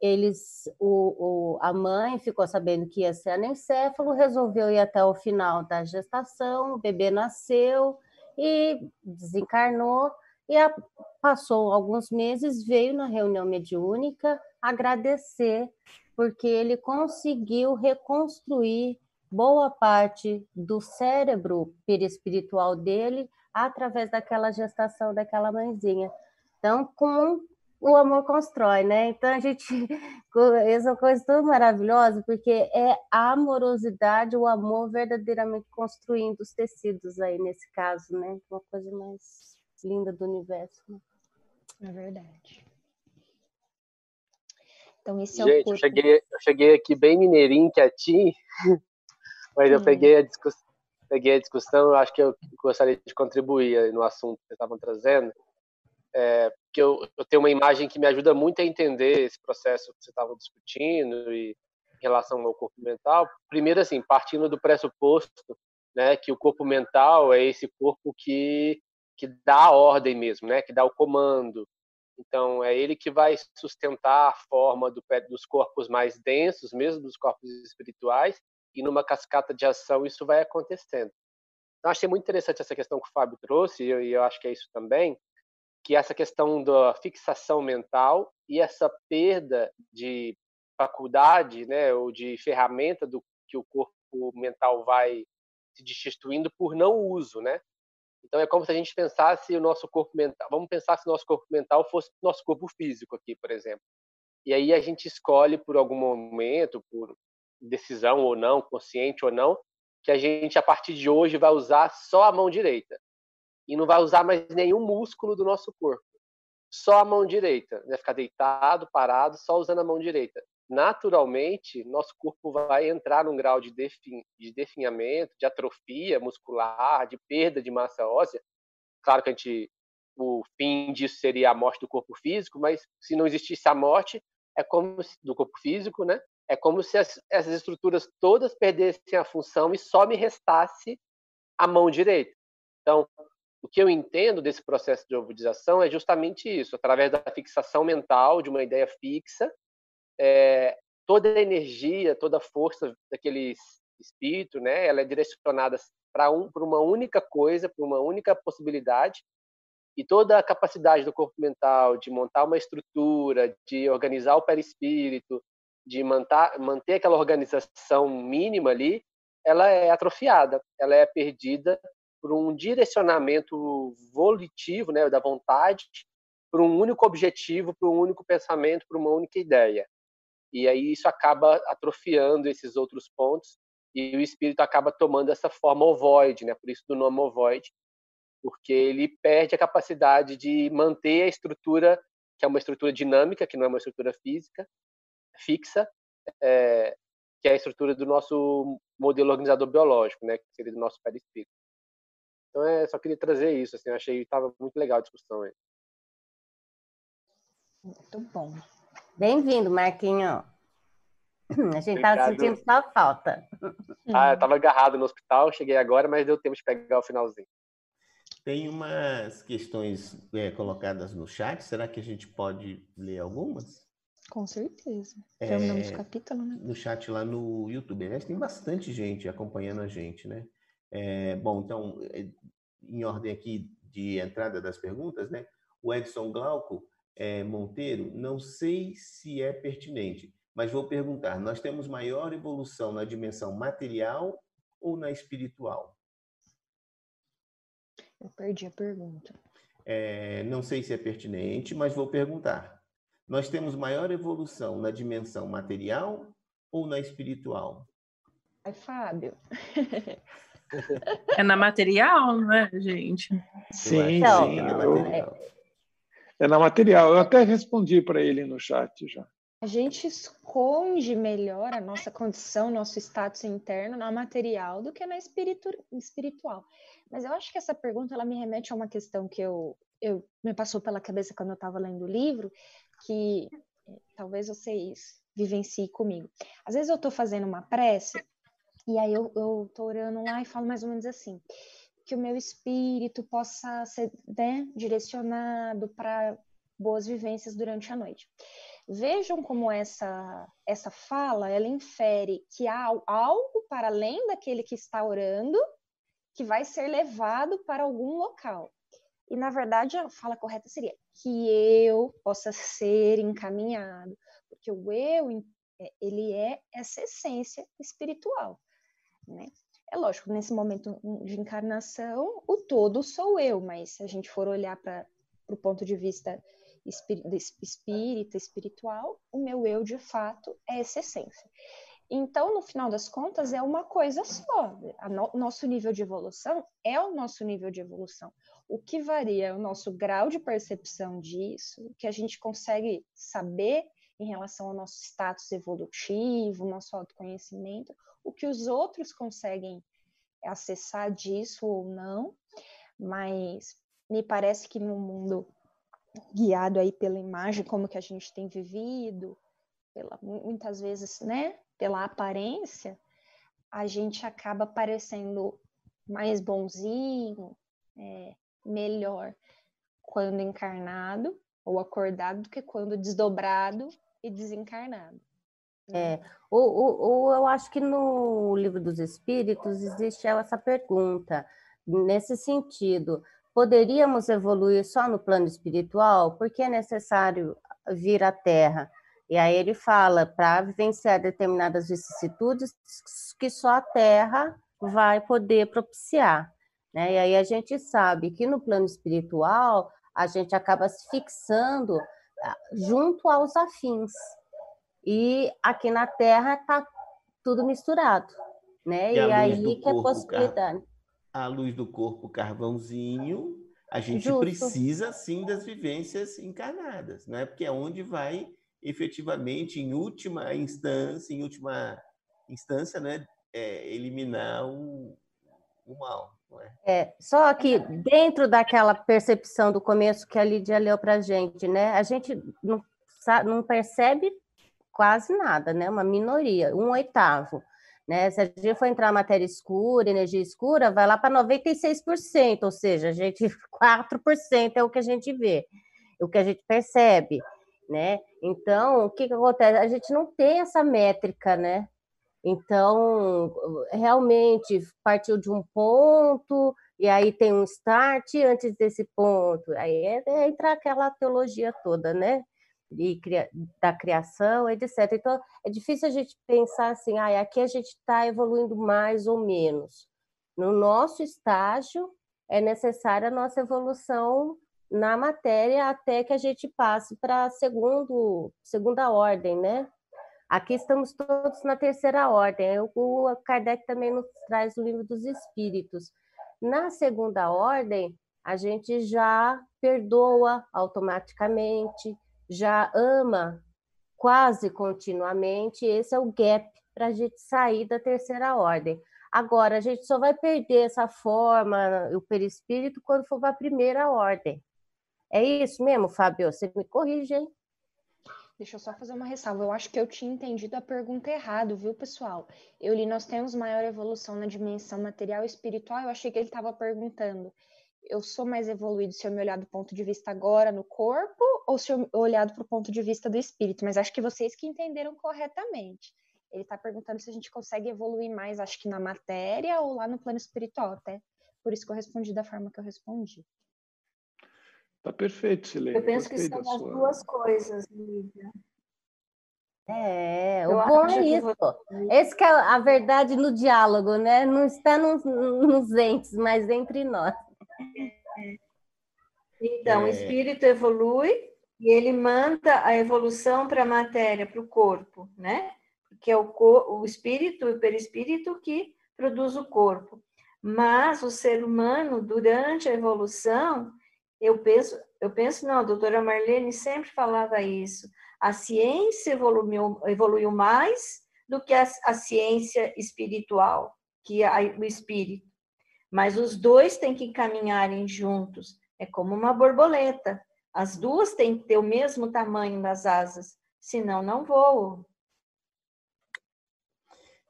eles, o, o, a mãe ficou sabendo que ia ser anencéfalo, resolveu ir até o final da gestação, o bebê nasceu e desencarnou, e a, passou alguns meses, veio na reunião mediúnica agradecer, porque ele conseguiu reconstruir boa parte do cérebro perispiritual dele através daquela gestação daquela mãezinha. Então, com o amor constrói, né? Então a gente essa é uma coisa tão maravilhosa porque é a amorosidade, o amor verdadeiramente construindo os tecidos aí nesse caso, né? Uma coisa mais linda do universo. Né? É verdade. Então esse é gente, o corpo. eu cheguei, eu cheguei aqui bem mineirinho, quietinho. Mas eu peguei a, discuss... peguei a discussão, eu acho que eu gostaria de contribuir no assunto que vocês estavam trazendo, é, porque eu, eu, tenho uma imagem que me ajuda muito a entender esse processo que vocês estavam discutindo e em relação ao corpo mental. Primeiro, assim, partindo do pressuposto né, que o corpo mental é esse corpo que, que dá a ordem mesmo, né, que dá o comando. Então, é ele que vai sustentar a forma do, dos corpos mais densos, mesmo dos corpos espirituais, e numa cascata de ação isso vai acontecendo. Então, achei muito interessante essa questão que o Fábio trouxe, e eu, eu acho que é isso também, que essa questão da fixação mental e essa perda de faculdade, né, ou de ferramenta do que o corpo mental vai se destituindo por não uso, né? Então é como se a gente pensasse o nosso corpo mental, vamos pensar se o nosso corpo mental fosse o nosso corpo físico aqui, por exemplo. E aí a gente escolhe por algum momento, por decisão ou não, consciente ou não, que a gente, a partir de hoje, vai usar só a mão direita. E não vai usar mais nenhum músculo do nosso corpo. Só a mão direita. Vai ficar deitado, parado, só usando a mão direita. Naturalmente, nosso corpo vai entrar num grau de, defin de definhamento, de atrofia muscular, de perda de massa óssea. Claro que a gente, o fim disso seria a morte do corpo físico, mas se não existisse a morte, é como se, do corpo físico, né? É como se as, essas estruturas todas perdessem a função e só me restasse a mão direita. Então, o que eu entendo desse processo de ovudização é justamente isso, através da fixação mental de uma ideia fixa, é, toda a energia, toda a força daquele espírito, né, ela é direcionada para um, uma única coisa, para uma única possibilidade, e toda a capacidade do corpo mental de montar uma estrutura, de organizar o perispírito, de manter, manter aquela organização mínima ali, ela é atrofiada, ela é perdida por um direcionamento volitivo, né, da vontade, por um único objetivo, por um único pensamento, por uma única ideia. E aí isso acaba atrofiando esses outros pontos e o espírito acaba tomando essa forma ovoide, né? Por isso do nome ovoide, porque ele perde a capacidade de manter a estrutura, que é uma estrutura dinâmica, que não é uma estrutura física, fixa, é, que é a estrutura do nosso modelo organizador biológico, né, que seria do nosso perispírito. Então, é, só queria trazer isso, assim, achei que estava muito legal a discussão aí. Muito bom. Bem-vindo, Marquinho. A gente estava sentindo sua falta. Ah, eu estava agarrado no hospital, cheguei agora, mas deu tempo de pegar o finalzinho. Tem umas questões é, colocadas no chat, será que a gente pode ler algumas? Com certeza. Terminamos é, o capítulo, né? No chat lá no YouTube. Aliás, tem bastante gente acompanhando a gente, né? É, bom, então, é, em ordem aqui de entrada das perguntas, né? O Edson Glauco é, Monteiro, não sei se é pertinente, mas vou perguntar: nós temos maior evolução na dimensão material ou na espiritual? Eu perdi a pergunta. É, não sei se é pertinente, mas vou perguntar. Nós temos maior evolução na dimensão material ou na espiritual? Ai, Fábio. É na material, não é, gente? Sim, então, sim. É eu... é na material. Eu até respondi para ele no chat já. a gente esconde melhor a nossa condição, nosso status interno na material do que na espiritu espiritual. Mas eu acho que essa pergunta ela me remete a uma questão que eu, eu me passou pela cabeça quando eu estava lendo o livro, que eh, talvez vocês vivenciem comigo. Às vezes eu estou fazendo uma prece e aí eu, eu tô orando lá e falo mais ou menos assim, que o meu espírito possa ser né, direcionado para boas vivências durante a noite. Vejam como essa essa fala, ela infere que há algo para além daquele que está orando que vai ser levado para algum local. E na verdade a fala correta seria que eu possa ser encaminhado, porque o eu é, ele é essa essência espiritual, né? É lógico, nesse momento de encarnação, o todo sou eu, mas se a gente for olhar para o ponto de vista espírita, espiritual, o meu eu de fato é essa essência. Então, no final das contas, é uma coisa só. O nosso nível de evolução é o nosso nível de evolução. O que varia é o nosso grau de percepção disso, o que a gente consegue saber em relação ao nosso status evolutivo, nosso autoconhecimento, o que os outros conseguem acessar disso ou não, mas me parece que no mundo guiado aí pela imagem, como que a gente tem vivido, pela, muitas vezes, né, pela aparência, a gente acaba parecendo mais bonzinho, é, melhor quando encarnado ou acordado do que quando desdobrado e desencarnado. Né? É, ou, ou, eu acho que no livro dos Espíritos existe essa pergunta nesse sentido. Poderíamos evoluir só no plano espiritual? Por que é necessário vir à Terra? E aí ele fala para vivenciar determinadas vicissitudes que só a Terra vai poder propiciar. Né? E aí a gente sabe que no plano espiritual a gente acaba se fixando ah, junto aos afins. E aqui na Terra está tudo misturado. Né? E, e aí que é a possibilidade. A luz do corpo carvãozinho, a gente Justo. precisa sim das vivências encarnadas, né? Porque é onde vai efetivamente, em última instância, em última instância, né, é, eliminar o, o mal. É? só que dentro daquela percepção do começo que a Lídia leu para a gente, né, a gente não, não percebe quase nada, né, uma minoria, um oitavo. Né? Se a gente for entrar matéria escura, energia escura, vai lá para 96%, ou seja, a gente 4% é o que a gente vê, o que a gente percebe né? Então, o que, que acontece? A gente não tem essa métrica, né? Então, realmente partiu de um ponto, e aí tem um start antes desse ponto. Aí é, é entra aquela teologia toda, né? E, da criação, etc. Então, é difícil a gente pensar assim, ah, aqui a gente está evoluindo mais ou menos. No nosso estágio, é necessária a nossa evolução na matéria até que a gente passe para segundo segunda ordem, né? Aqui estamos todos na terceira ordem. O Kardec também nos traz o livro dos Espíritos. Na segunda ordem, a gente já perdoa automaticamente, já ama quase continuamente. Esse é o gap para a gente sair da terceira ordem. Agora, a gente só vai perder essa forma, o perispírito, quando for para a primeira ordem. É isso mesmo, Fábio? Você me corrige, hein? Deixa eu só fazer uma ressalva. Eu acho que eu tinha entendido a pergunta errado, viu, pessoal? Eu li, nós temos maior evolução na dimensão material e espiritual. Eu achei que ele estava perguntando: eu sou mais evoluído se eu me olhar do ponto de vista agora no corpo ou se eu olhar do ponto de vista do espírito? Mas acho que vocês que entenderam corretamente. Ele está perguntando se a gente consegue evoluir mais, acho que na matéria ou lá no plano espiritual, até. Por isso que eu respondi da forma que eu respondi. Está perfeito, Silene. Eu penso que são as duas coisas, Lívia. É, o bom é isso. Esse que é a verdade no diálogo, né? Não está nos, nos entes, mas entre nós. Então, é. o espírito evolui e ele manda a evolução para a matéria, para o corpo, né? Porque é o, o espírito e o perispírito que produz o corpo. Mas o ser humano, durante a evolução, eu penso, eu penso não, a doutora Marlene sempre falava isso. A ciência evoluiu, evoluiu mais do que a, a ciência espiritual, que é o espírito. Mas os dois têm que caminharem juntos. É como uma borboleta. As duas têm que ter o mesmo tamanho das asas, senão não voam.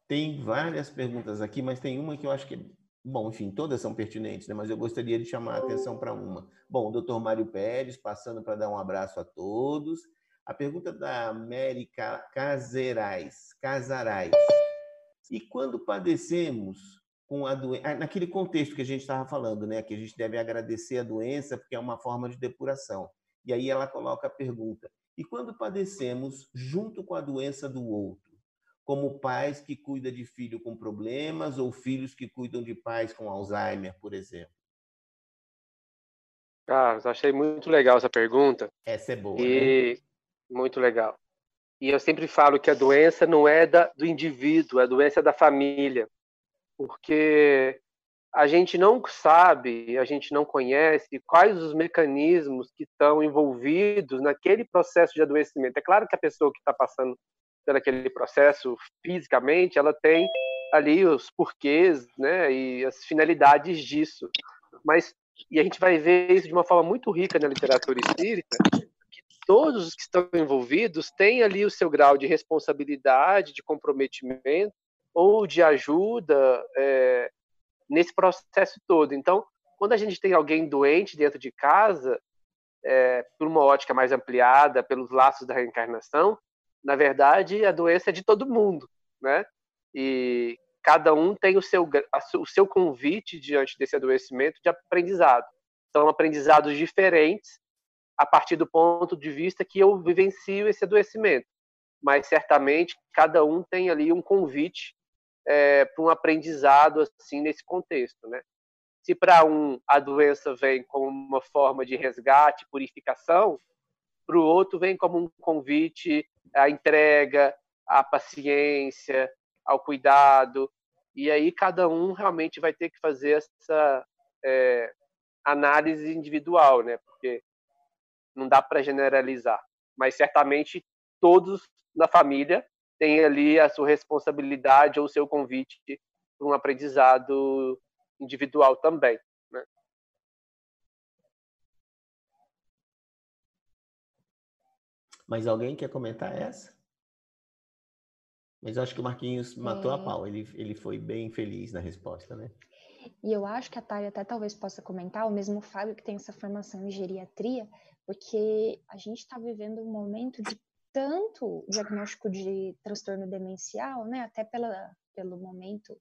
Tem várias perguntas aqui, mas tem uma que eu acho que Bom, enfim, todas são pertinentes, né? mas eu gostaria de chamar a atenção para uma. Bom, o doutor Mário Pérez, passando para dar um abraço a todos. A pergunta da América Caserais. Casarais. E quando padecemos com a doença, ah, naquele contexto que a gente estava falando, né, que a gente deve agradecer a doença porque é uma forma de depuração. E aí ela coloca a pergunta: e quando padecemos junto com a doença do outro? Como pais que cuidam de filho com problemas ou filhos que cuidam de pais com Alzheimer, por exemplo? Ah, achei muito legal essa pergunta. Essa é boa. E né? muito legal. E eu sempre falo que a doença não é da, do indivíduo, a doença é da família, porque a gente não sabe, a gente não conhece quais os mecanismos que estão envolvidos naquele processo de adoecimento. É claro que a pessoa que está passando pelo aquele processo fisicamente, ela tem ali os porquês, né, e as finalidades disso. Mas e a gente vai ver isso de uma forma muito rica na literatura espírita, que todos os que estão envolvidos têm ali o seu grau de responsabilidade, de comprometimento ou de ajuda é, nesse processo todo. Então, quando a gente tem alguém doente dentro de casa, é, por uma ótica mais ampliada, pelos laços da reencarnação, na verdade, a doença é de todo mundo, né? E cada um tem o seu, o seu convite diante desse adoecimento de aprendizado. São aprendizados diferentes a partir do ponto de vista que eu vivencio esse adoecimento. Mas certamente cada um tem ali um convite é, para um aprendizado assim nesse contexto, né? Se para um a doença vem como uma forma de resgate, purificação, para o outro vem como um convite à entrega, à paciência, ao cuidado. E aí cada um realmente vai ter que fazer essa é, análise individual, né? Porque não dá para generalizar. Mas certamente todos na família têm ali a sua responsabilidade ou o seu convite para um aprendizado individual também. Mas alguém quer comentar essa? Mas eu acho que o Marquinhos matou é... a pau. Ele, ele foi bem feliz na resposta, né? E eu acho que a Thalia até talvez possa comentar, o mesmo Fábio que tem essa formação em geriatria, porque a gente está vivendo um momento de tanto diagnóstico de transtorno demencial, né? Até pela, pelo momento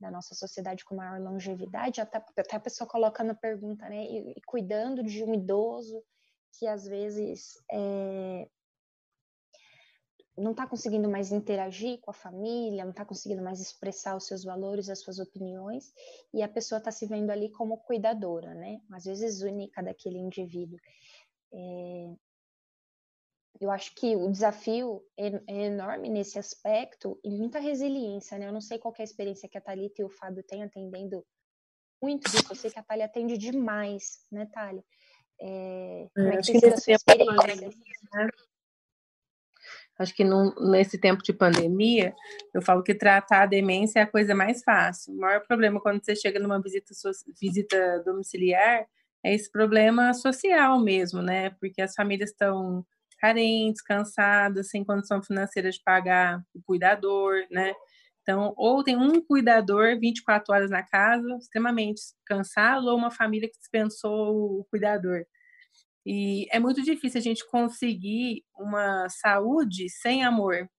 da nossa sociedade com maior longevidade, até, até a pessoa coloca na pergunta, né? E, e cuidando de um idoso que às vezes é, não está conseguindo mais interagir com a família, não está conseguindo mais expressar os seus valores, as suas opiniões, e a pessoa está se vendo ali como cuidadora, né? Às vezes única daquele indivíduo. É, eu acho que o desafio é, é, enorme nesse aspecto e muita resiliência, né? Eu não sei qual é a experiência que a Thalita e o Fábio têm atendendo muito disso. Eu sei que a Thalia atende demais, né, Thalia? É, como é que acho que nesse tempo pandemia, né? Acho que num, nesse tempo de pandemia, eu falo que tratar a demência é a coisa mais fácil. O maior problema quando você chega numa visita, visita domiciliar é esse problema social mesmo, né? Porque as famílias estão carentes, cansadas, sem condição financeira de pagar o cuidador, né? Então, ou tem um cuidador 24 horas na casa, extremamente cansado, ou uma família que dispensou o cuidador. E é muito difícil a gente conseguir uma saúde sem amor.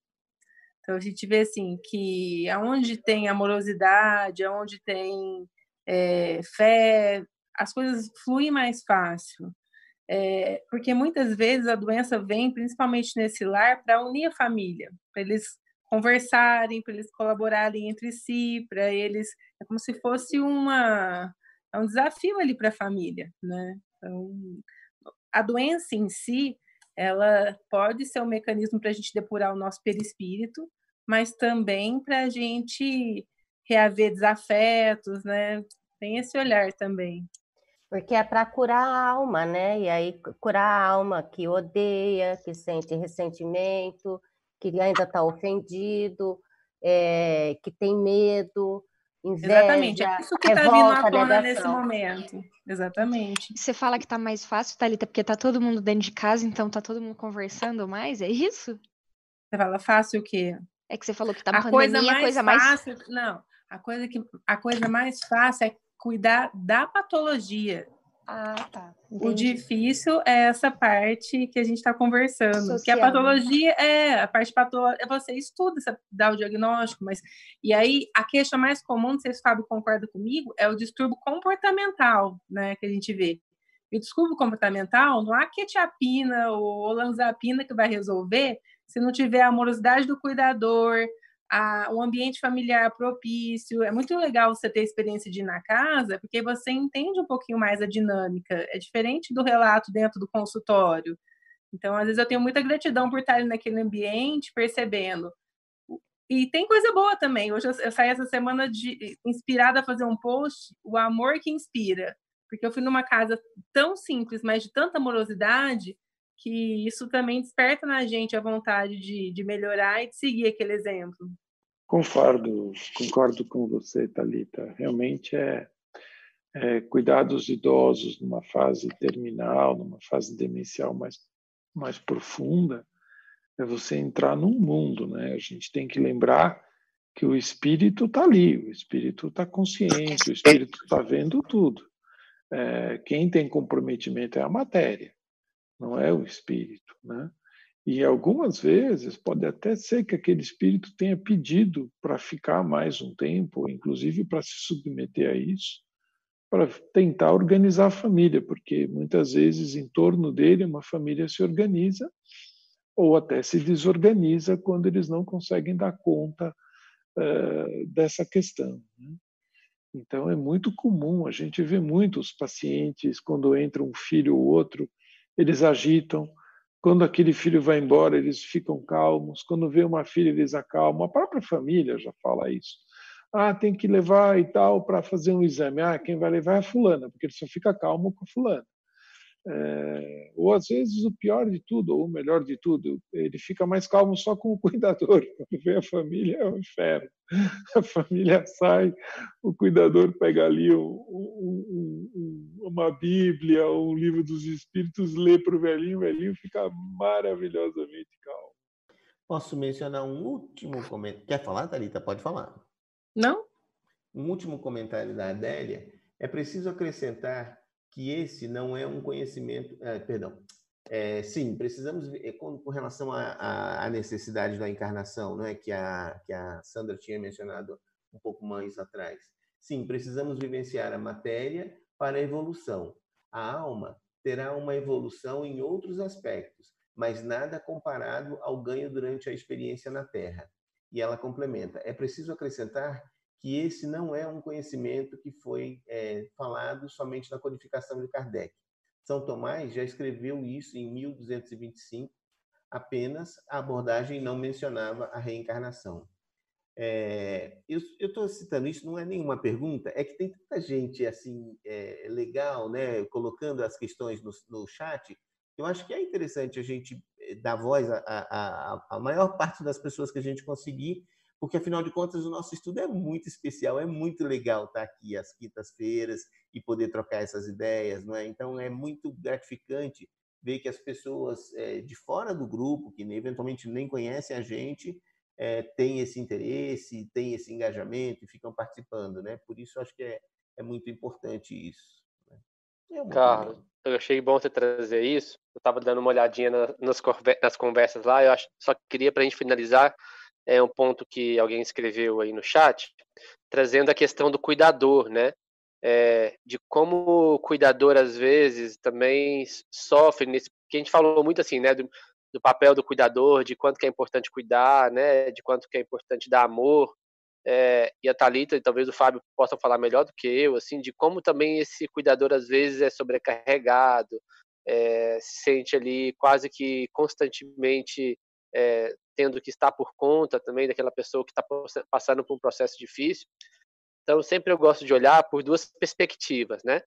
Então, a gente vê assim que aonde tem amorosidade, aonde tem é, fé, as coisas fluem mais fácil. É, porque muitas vezes a doença vem, principalmente nesse lar, para unir a família, para eles conversarem, para eles colaborarem entre si, para eles é como se fosse uma é um desafio ali para a família, né? Então, a doença em si, ela pode ser um mecanismo para a gente depurar o nosso perispírito, mas também para a gente reaver desafetos, né? Tem esse olhar também. Porque é para curar a alma, né? E aí curar a alma que odeia, que sente ressentimento, que ainda está ofendido, é, que tem medo, inveja, Exatamente, é isso que está vindo à tona nesse momento. Exatamente. Você fala que está mais fácil, Thalita, porque está todo mundo dentro de casa, então está todo mundo conversando mais, é isso? Você fala fácil o quê? É que você falou que tá a coisa mais coisa fácil, mais... Não, a coisa, que, a coisa mais fácil é cuidar da patologia. Ah, tá. Entendi. O difícil é essa parte que a gente está conversando. Social. Que a patologia é a parte patológica, é você estuda, você dá o diagnóstico, mas. E aí, a queixa mais comum, não sei se o Fábio concorda comigo, é o distúrbio comportamental, né, que a gente vê. E o distúrbio comportamental, não há quetiapina ou olanzapina que vai resolver se não tiver a amorosidade do cuidador, a, um ambiente familiar propício. É muito legal você ter experiência de ir na casa, porque você entende um pouquinho mais a dinâmica. É diferente do relato dentro do consultório. Então, às vezes, eu tenho muita gratidão por estar naquele ambiente, percebendo. E tem coisa boa também. Hoje eu, eu saí essa semana de, inspirada a fazer um post, o amor que inspira. Porque eu fui numa casa tão simples, mas de tanta amorosidade, que isso também desperta na gente a vontade de, de melhorar e de seguir aquele exemplo. Concordo, concordo com você, Talita. Realmente é, é cuidar dos idosos numa fase terminal, numa fase demencial mais mais profunda, é você entrar num mundo, né? A gente tem que lembrar que o espírito está ali, o espírito está consciente, o espírito está vendo tudo. É, quem tem comprometimento é a matéria não é o espírito, né? E algumas vezes pode até ser que aquele espírito tenha pedido para ficar mais um tempo, inclusive para se submeter a isso, para tentar organizar a família, porque muitas vezes em torno dele uma família se organiza ou até se desorganiza quando eles não conseguem dar conta uh, dessa questão. Né? Então é muito comum, a gente vê muitos pacientes quando entra um filho ou outro eles agitam. Quando aquele filho vai embora, eles ficam calmos. Quando vê uma filha, eles acalmam. A própria família já fala isso. Ah, tem que levar e tal para fazer um exame. Ah, quem vai levar é a fulana, porque ele só fica calmo com a fulana. É, ou às vezes o pior de tudo, ou o melhor de tudo, ele fica mais calmo só com o cuidador. Quando vê a família, é um inferno. A família sai, o cuidador pega ali um, um, um, uma Bíblia, um livro dos Espíritos, lê para o velhinho, o velhinho fica maravilhosamente calmo. Posso mencionar um último comentário? Quer falar, Thalita? Pode falar. Não? Um último comentário da Adélia. É preciso acrescentar que esse não é um conhecimento, é, perdão, é, sim, precisamos, é, com, com, relação à necessidade da encarnação, né, que, a, que a Sandra tinha mencionado um pouco mais atrás. Sim, precisamos vivenciar a matéria para a evolução. A alma terá uma evolução em outros aspectos, mas nada comparado ao ganho durante a experiência na Terra. E ela complementa: é preciso acrescentar que esse não é um conhecimento que foi é, falado somente na codificação de Kardec. São Tomás já escreveu isso em 1225, apenas a abordagem não mencionava a reencarnação. É, eu estou citando isso, não é nenhuma pergunta, é que tem tanta gente assim é, legal, né, colocando as questões no, no chat. Eu acho que é interessante a gente é, dar voz à maior parte das pessoas que a gente conseguir porque afinal de contas o nosso estudo é muito especial, é muito legal estar aqui às quintas-feiras e poder trocar essas ideias, não é? Então é muito gratificante ver que as pessoas é, de fora do grupo, que eventualmente nem conhecem a gente, é, têm esse interesse, têm esse engajamento e ficam participando, né? Por isso acho que é, é muito importante isso. Né? É Carlos, eu achei bom você trazer isso. Eu estava dando uma olhadinha nas, nas conversas lá. Eu acho, só queria para a gente finalizar é um ponto que alguém escreveu aí no chat, trazendo a questão do cuidador, né? É, de como o cuidador às vezes também sofre nesse, que a gente falou muito assim, né, do, do, papel do cuidador, de quanto que é importante cuidar, né, de quanto que é importante dar amor, é, e a Talita e talvez o Fábio possam falar melhor do que eu, assim, de como também esse cuidador às vezes é sobrecarregado, é, se sente ali quase que constantemente é, tendo que estar por conta também daquela pessoa que está passando por um processo difícil. Então, sempre eu gosto de olhar por duas perspectivas, né?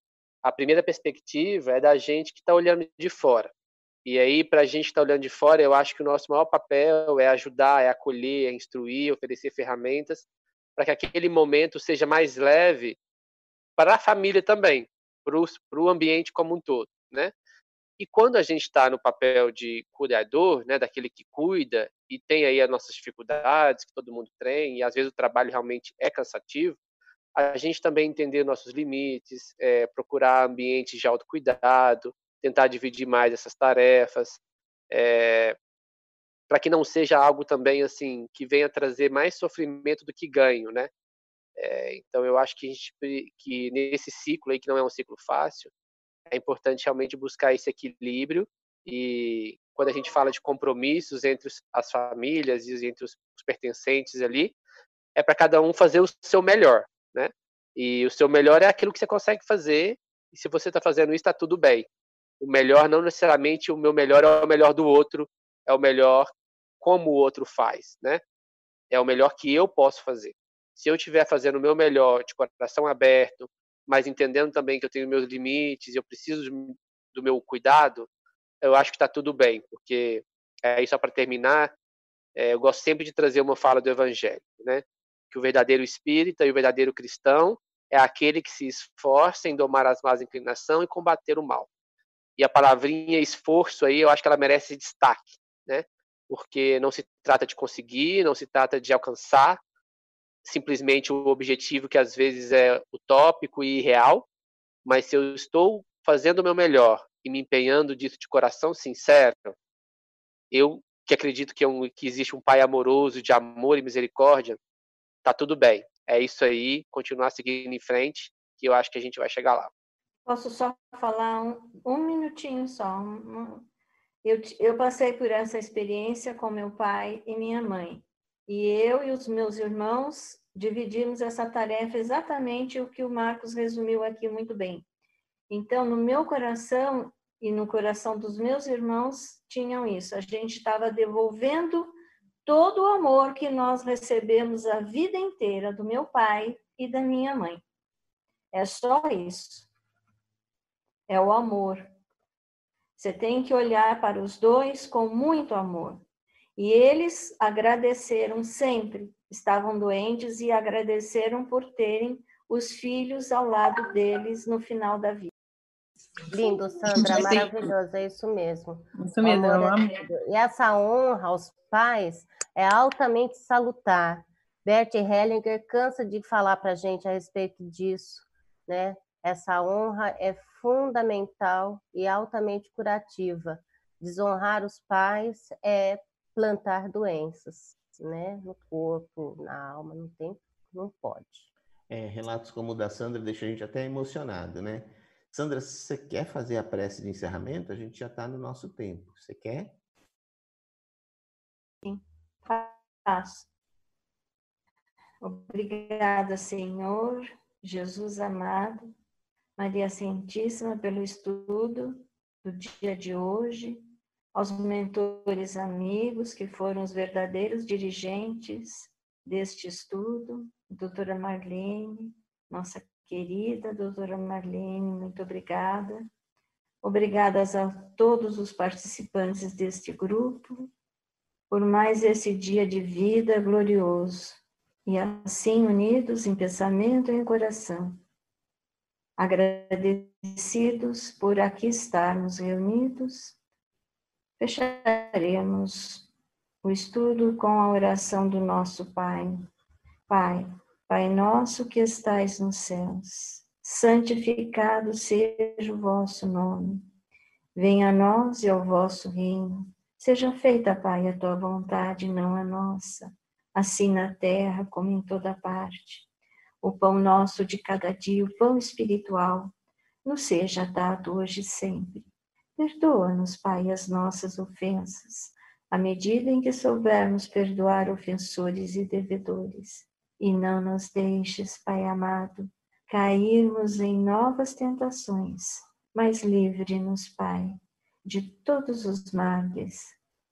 a primeira perspectiva é da gente que está olhando de fora. E aí, para a gente que está olhando de fora, eu acho que o nosso maior papel é ajudar, é acolher, é instruir, oferecer ferramentas para que aquele momento seja mais leve para a família também, para o ambiente como um todo, né? E quando a gente está no papel de cuidador, né, daquele que cuida e tem aí as nossas dificuldades que todo mundo tem e às vezes o trabalho realmente é cansativo, a gente também entender nossos limites, é, procurar ambientes de autocuidado, tentar dividir mais essas tarefas, é, para que não seja algo também assim que venha trazer mais sofrimento do que ganho, né? É, então eu acho que, gente, que nesse ciclo aí que não é um ciclo fácil, é importante realmente buscar esse equilíbrio e quando a gente fala de compromissos entre as famílias e entre os pertencentes ali, é para cada um fazer o seu melhor, né? E o seu melhor é aquilo que você consegue fazer, e se você está fazendo isso, está tudo bem. O melhor não necessariamente o meu melhor é o melhor do outro, é o melhor como o outro faz, né? É o melhor que eu posso fazer. Se eu estiver fazendo o meu melhor, de coração aberto, mas entendendo também que eu tenho meus limites, eu preciso do meu cuidado, eu acho que está tudo bem, porque é só para terminar, é, eu gosto sempre de trazer uma fala do Evangelho, né? Que o verdadeiro espírita e o verdadeiro cristão é aquele que se esforça em domar as más inclinações e combater o mal. E a palavrinha esforço aí, eu acho que ela merece destaque, né? Porque não se trata de conseguir, não se trata de alcançar, simplesmente o objetivo que às vezes é utópico e irreal, mas se eu estou fazendo o meu melhor e me empenhando disso de coração sincero, eu que acredito que, é um, que existe um pai amoroso, de amor e misericórdia, tá tudo bem. É isso aí, continuar seguindo em frente, que eu acho que a gente vai chegar lá. Posso só falar um, um minutinho só? Eu, eu passei por essa experiência com meu pai e minha mãe. E eu e os meus irmãos dividimos essa tarefa exatamente o que o Marcos resumiu aqui muito bem. Então, no meu coração e no coração dos meus irmãos tinham isso. A gente estava devolvendo todo o amor que nós recebemos a vida inteira do meu pai e da minha mãe. É só isso. É o amor. Você tem que olhar para os dois com muito amor. E eles agradeceram sempre, estavam doentes e agradeceram por terem os filhos ao lado deles no final da vida. Lindo, Sandra, maravilhoso, é isso mesmo. Isso mesmo, é E essa honra aos pais é altamente salutar. Bert Hellinger cansa de falar para a gente a respeito disso, né? Essa honra é fundamental e altamente curativa. Desonrar os pais é plantar doenças, né? No corpo, na alma, não tem, não pode. É, relatos como o da Sandra deixam a gente até emocionado, né? Sandra, se você quer fazer a prece de encerramento, a gente já está no nosso tempo. Você quer? Sim, faço. Obrigada, Senhor, Jesus amado, Maria Santíssima, pelo estudo do dia de hoje, aos mentores amigos que foram os verdadeiros dirigentes deste estudo, doutora Marlene, nossa querida doutora Marlene, muito obrigada. Obrigadas a todos os participantes deste grupo por mais esse dia de vida glorioso e assim unidos em pensamento e em coração. Agradecidos por aqui estarmos reunidos Fecharemos o estudo com a oração do nosso Pai. Pai, Pai nosso que estais nos céus, santificado seja o vosso nome. Venha a nós e ao vosso reino. Seja feita, Pai, a tua vontade, não a nossa, assim na terra como em toda parte. O pão nosso de cada dia, o pão espiritual, nos seja dado hoje e sempre Perdoa-nos, Pai, as nossas ofensas, à medida em que soubermos perdoar ofensores e devedores. E não nos deixes, Pai amado, cairmos em novas tentações, mas livre-nos, Pai, de todos os males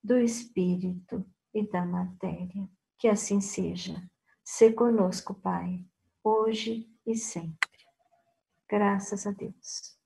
do espírito e da matéria. Que assim seja. Se conosco, Pai, hoje e sempre. Graças a Deus.